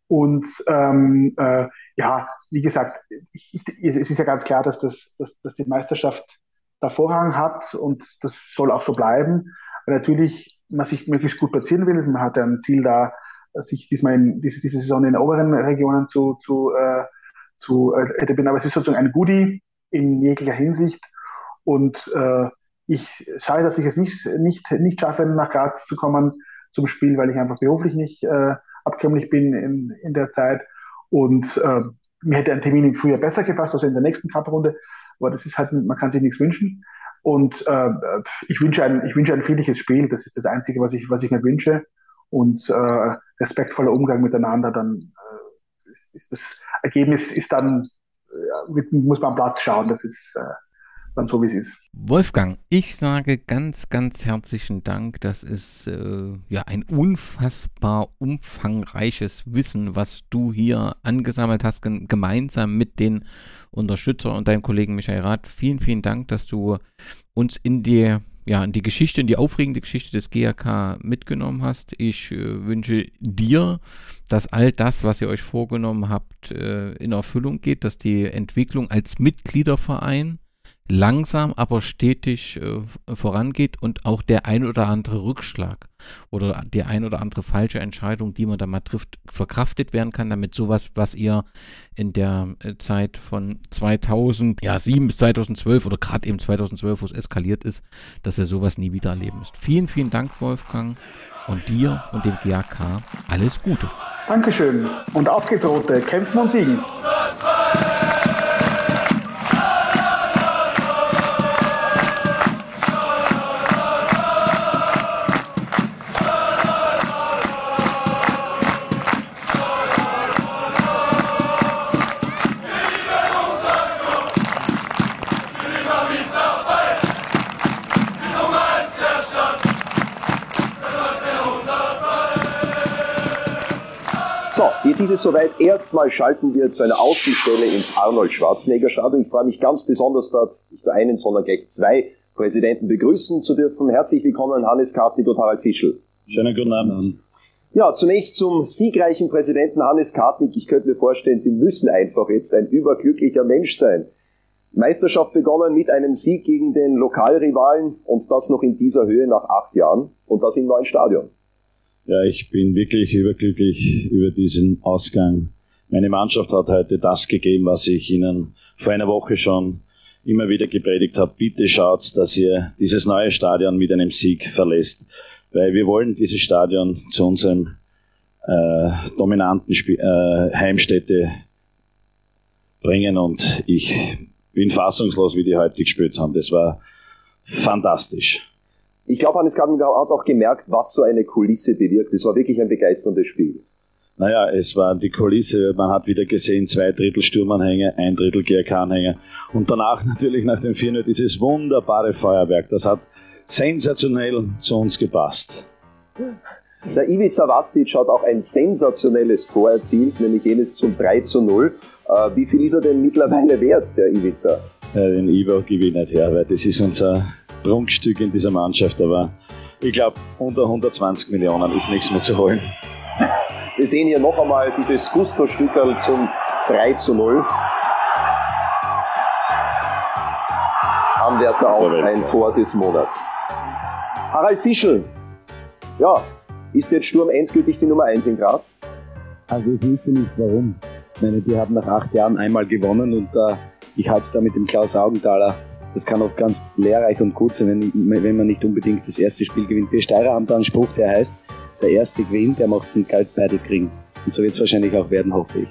Und ähm, äh, ja, wie gesagt, ich, ich, es ist ja ganz klar, dass, das, dass, dass die Meisterschaft da Vorrang hat und das soll auch so bleiben. Aber natürlich, man sich möglichst gut platzieren will, man hat ja ein Ziel da, sich diesmal in, diese, diese Saison in oberen Regionen zu, zu, äh, zu äh, etablieren. Aber es ist sozusagen ein Goodie in jeglicher Hinsicht. Und äh, ich schade, dass ich es nicht, nicht, nicht schaffe, nach Graz zu kommen. zum Spiel, weil ich einfach beruflich nicht äh, abkömmlich bin in, in der Zeit. Und äh, mir hätte ein Termin im Frühjahr besser gefasst, also in der nächsten Cup-Runde. Aber das ist halt, man kann sich nichts wünschen. Und äh, ich wünsche ein, ich wünsche ein friedliches Spiel. Das ist das Einzige, was ich, was ich mir wünsche. Und äh, respektvoller Umgang miteinander, dann äh, ist, ist das Ergebnis ist dann, äh, muss man am Platz schauen. Das ist äh, dann so, wie es ist. Wolfgang, ich sage ganz, ganz herzlichen Dank. Das ist äh, ja ein unfassbar umfangreiches Wissen, was du hier angesammelt hast, gemeinsam mit den Unterstützer und deinem Kollegen Michael Rath. Vielen, vielen Dank, dass du uns in die ja, in die Geschichte, in die aufregende Geschichte des GRK mitgenommen hast. Ich äh, wünsche dir, dass all das, was ihr euch vorgenommen habt, äh, in Erfüllung geht, dass die Entwicklung als Mitgliederverein langsam, aber stetig äh, vorangeht und auch der ein oder andere Rückschlag oder die ein oder andere falsche Entscheidung, die man da mal trifft, verkraftet werden kann, damit sowas, was ihr in der äh, Zeit von 2007 bis 2012 oder gerade eben 2012, wo es eskaliert ist, dass ihr sowas nie wieder erleben müsst. Vielen, vielen Dank, Wolfgang. Und dir und dem GAK alles Gute. Dankeschön. Und auf geht's, Rote. Kämpfen und siegen. Jetzt ist es soweit. Erstmal schalten wir zu einer Außenstelle ins Arnold Schwarzenegger Stadion. Ich freue mich ganz besonders dort, nicht nur einen, sondern gleich zwei Präsidenten begrüßen zu dürfen. Herzlich willkommen Hannes Kartnick und Harald Fischl. Schönen guten Abend. Ja, zunächst zum siegreichen Präsidenten Hannes Kartnick. Ich könnte mir vorstellen, Sie müssen einfach jetzt ein überglücklicher Mensch sein. Meisterschaft begonnen mit einem Sieg gegen den Lokalrivalen und das noch in dieser Höhe nach acht Jahren und das im neuen Stadion. Ja, ich bin wirklich überglücklich über diesen Ausgang. Meine Mannschaft hat heute das gegeben, was ich Ihnen vor einer Woche schon immer wieder gepredigt habe. Bitte schaut, dass ihr dieses neue Stadion mit einem Sieg verlässt, weil wir wollen dieses Stadion zu unserem äh, dominanten Sp äh, Heimstätte bringen und ich bin fassungslos, wie die heute gespielt haben. Das war fantastisch. Ich glaube, Hannes Karten hat auch gemerkt, was so eine Kulisse bewirkt. Es war wirklich ein begeisterndes Spiel. Naja, es war die Kulisse, man hat wieder gesehen, zwei Drittel Sturmanhänger, ein Drittel GRK-Anhänger und danach natürlich nach dem 4 dieses wunderbare Feuerwerk. Das hat sensationell zu uns gepasst. Der Ivica Vastic hat auch ein sensationelles Tor erzielt, nämlich jenes zum 3 zu 0. Äh, wie viel ist er denn mittlerweile wert, der Ivica? Ja, den Ivo gebe ich nicht her, weil das ist unser Prunkstück in dieser Mannschaft, aber ich glaube, unter 120 Millionen ist nichts mehr zu holen. Wir sehen hier noch einmal dieses Gusto-Stückerl zum 3 zu 0. Anwärter auf ein Tor des Monats. Harald Fischl, ja, ist jetzt Sturm endgültig die Nummer 1 in Graz? Also ich wüsste nicht warum. Ich meine, die haben nach acht Jahren einmal gewonnen und äh, ich halte es da mit dem Klaus Augenthaler das kann auch ganz lehrreich und gut sein, wenn, wenn man nicht unbedingt das erste Spiel gewinnt. Wir Steirer haben da einen Spruch, der heißt, der erste gewinnt, der macht einen Geldbeutel kriegen. Und so wird es wahrscheinlich auch werden, hoffe ich.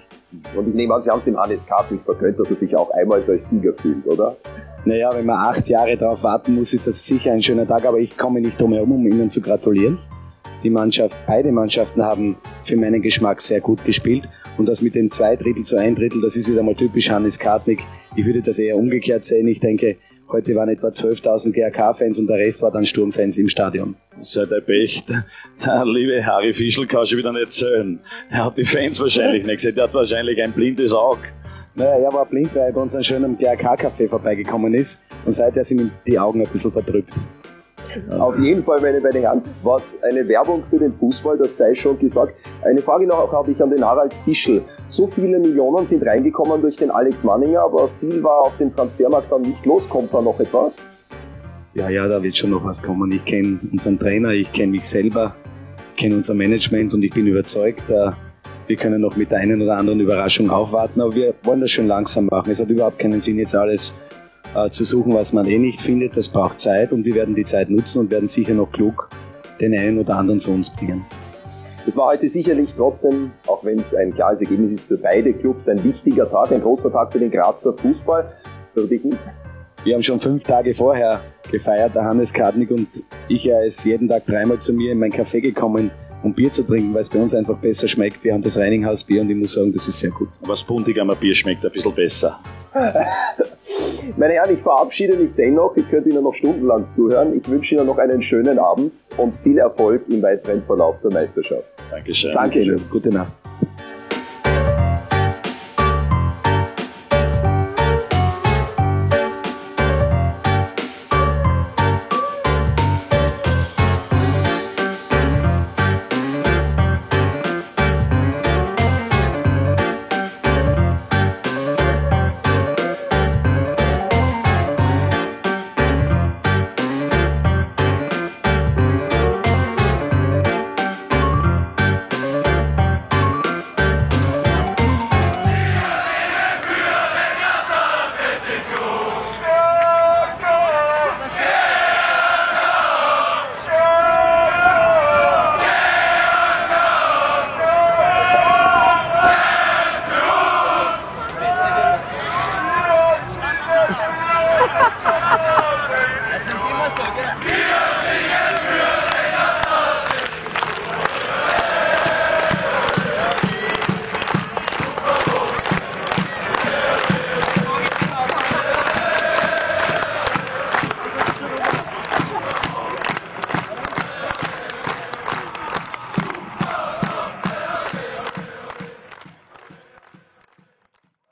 Und ich nehme an, Sie haben es dem Hannes Karpik vergönnt, dass er sich auch einmal als Sieger fühlt, oder? Naja, wenn man acht Jahre darauf warten muss, ist das sicher ein schöner Tag, aber ich komme nicht drum herum, um Ihnen zu gratulieren. Die Mannschaft, beide Mannschaften haben für meinen Geschmack sehr gut gespielt. Und das mit den zwei Drittel zu ein Drittel, das ist wieder mal typisch Hannes Kartnick. Ich würde das eher umgekehrt sehen. Ich denke, Heute waren etwa 12.000 GRK-Fans und der Rest war dann Sturmfans im Stadion. Sei der Pech, der liebe Harry Fischl kann schon wieder nicht zählen. Der hat die Fans wahrscheinlich nicht gesehen, der hat wahrscheinlich ein blindes Auge. Naja, er war blind, weil er bei uns an schönem GRK-Café vorbeigekommen ist und seither sind ihm die Augen ein bisschen verdrückt. Auf jeden Fall, meine beiden Herren, was eine Werbung für den Fußball, das sei schon gesagt. Eine Frage noch habe ich an den Harald Fischl. So viele Millionen sind reingekommen durch den Alex Manninger, aber viel war auf dem Transfermarkt dann nicht los. Kommt da noch etwas? Ja, ja, da wird schon noch was kommen. Ich kenne unseren Trainer, ich kenne mich selber, ich kenne unser Management und ich bin überzeugt, äh, wir können noch mit der einen oder anderen Überraschung aufwarten, aber wir wollen das schon langsam machen. Es hat überhaupt keinen Sinn, jetzt alles äh, zu suchen, was man eh nicht findet. Das braucht Zeit und wir werden die Zeit nutzen und werden sicher noch klug den einen oder anderen zu uns bringen. Es war heute sicherlich trotzdem, auch wenn es ein klares Ergebnis ist, für beide Clubs ein wichtiger Tag, ein großer Tag für den Grazer Fußball. Wir haben schon fünf Tage vorher gefeiert, der Hannes Kadnik und ich. Er ist jeden Tag dreimal zu mir in mein Café gekommen, um Bier zu trinken, weil es bei uns einfach besser schmeckt. Wir haben das Reininghaus Bier und ich muss sagen, das ist sehr gut. Aber das Buntigamer Bier schmeckt ein bisschen besser. Meine Herren, ich verabschiede mich dennoch. Ich könnte Ihnen noch stundenlang zuhören. Ich wünsche Ihnen noch einen schönen Abend und viel Erfolg im weiteren Verlauf der Meisterschaft. Dankeschön. Danke Ihnen. Gute Nacht.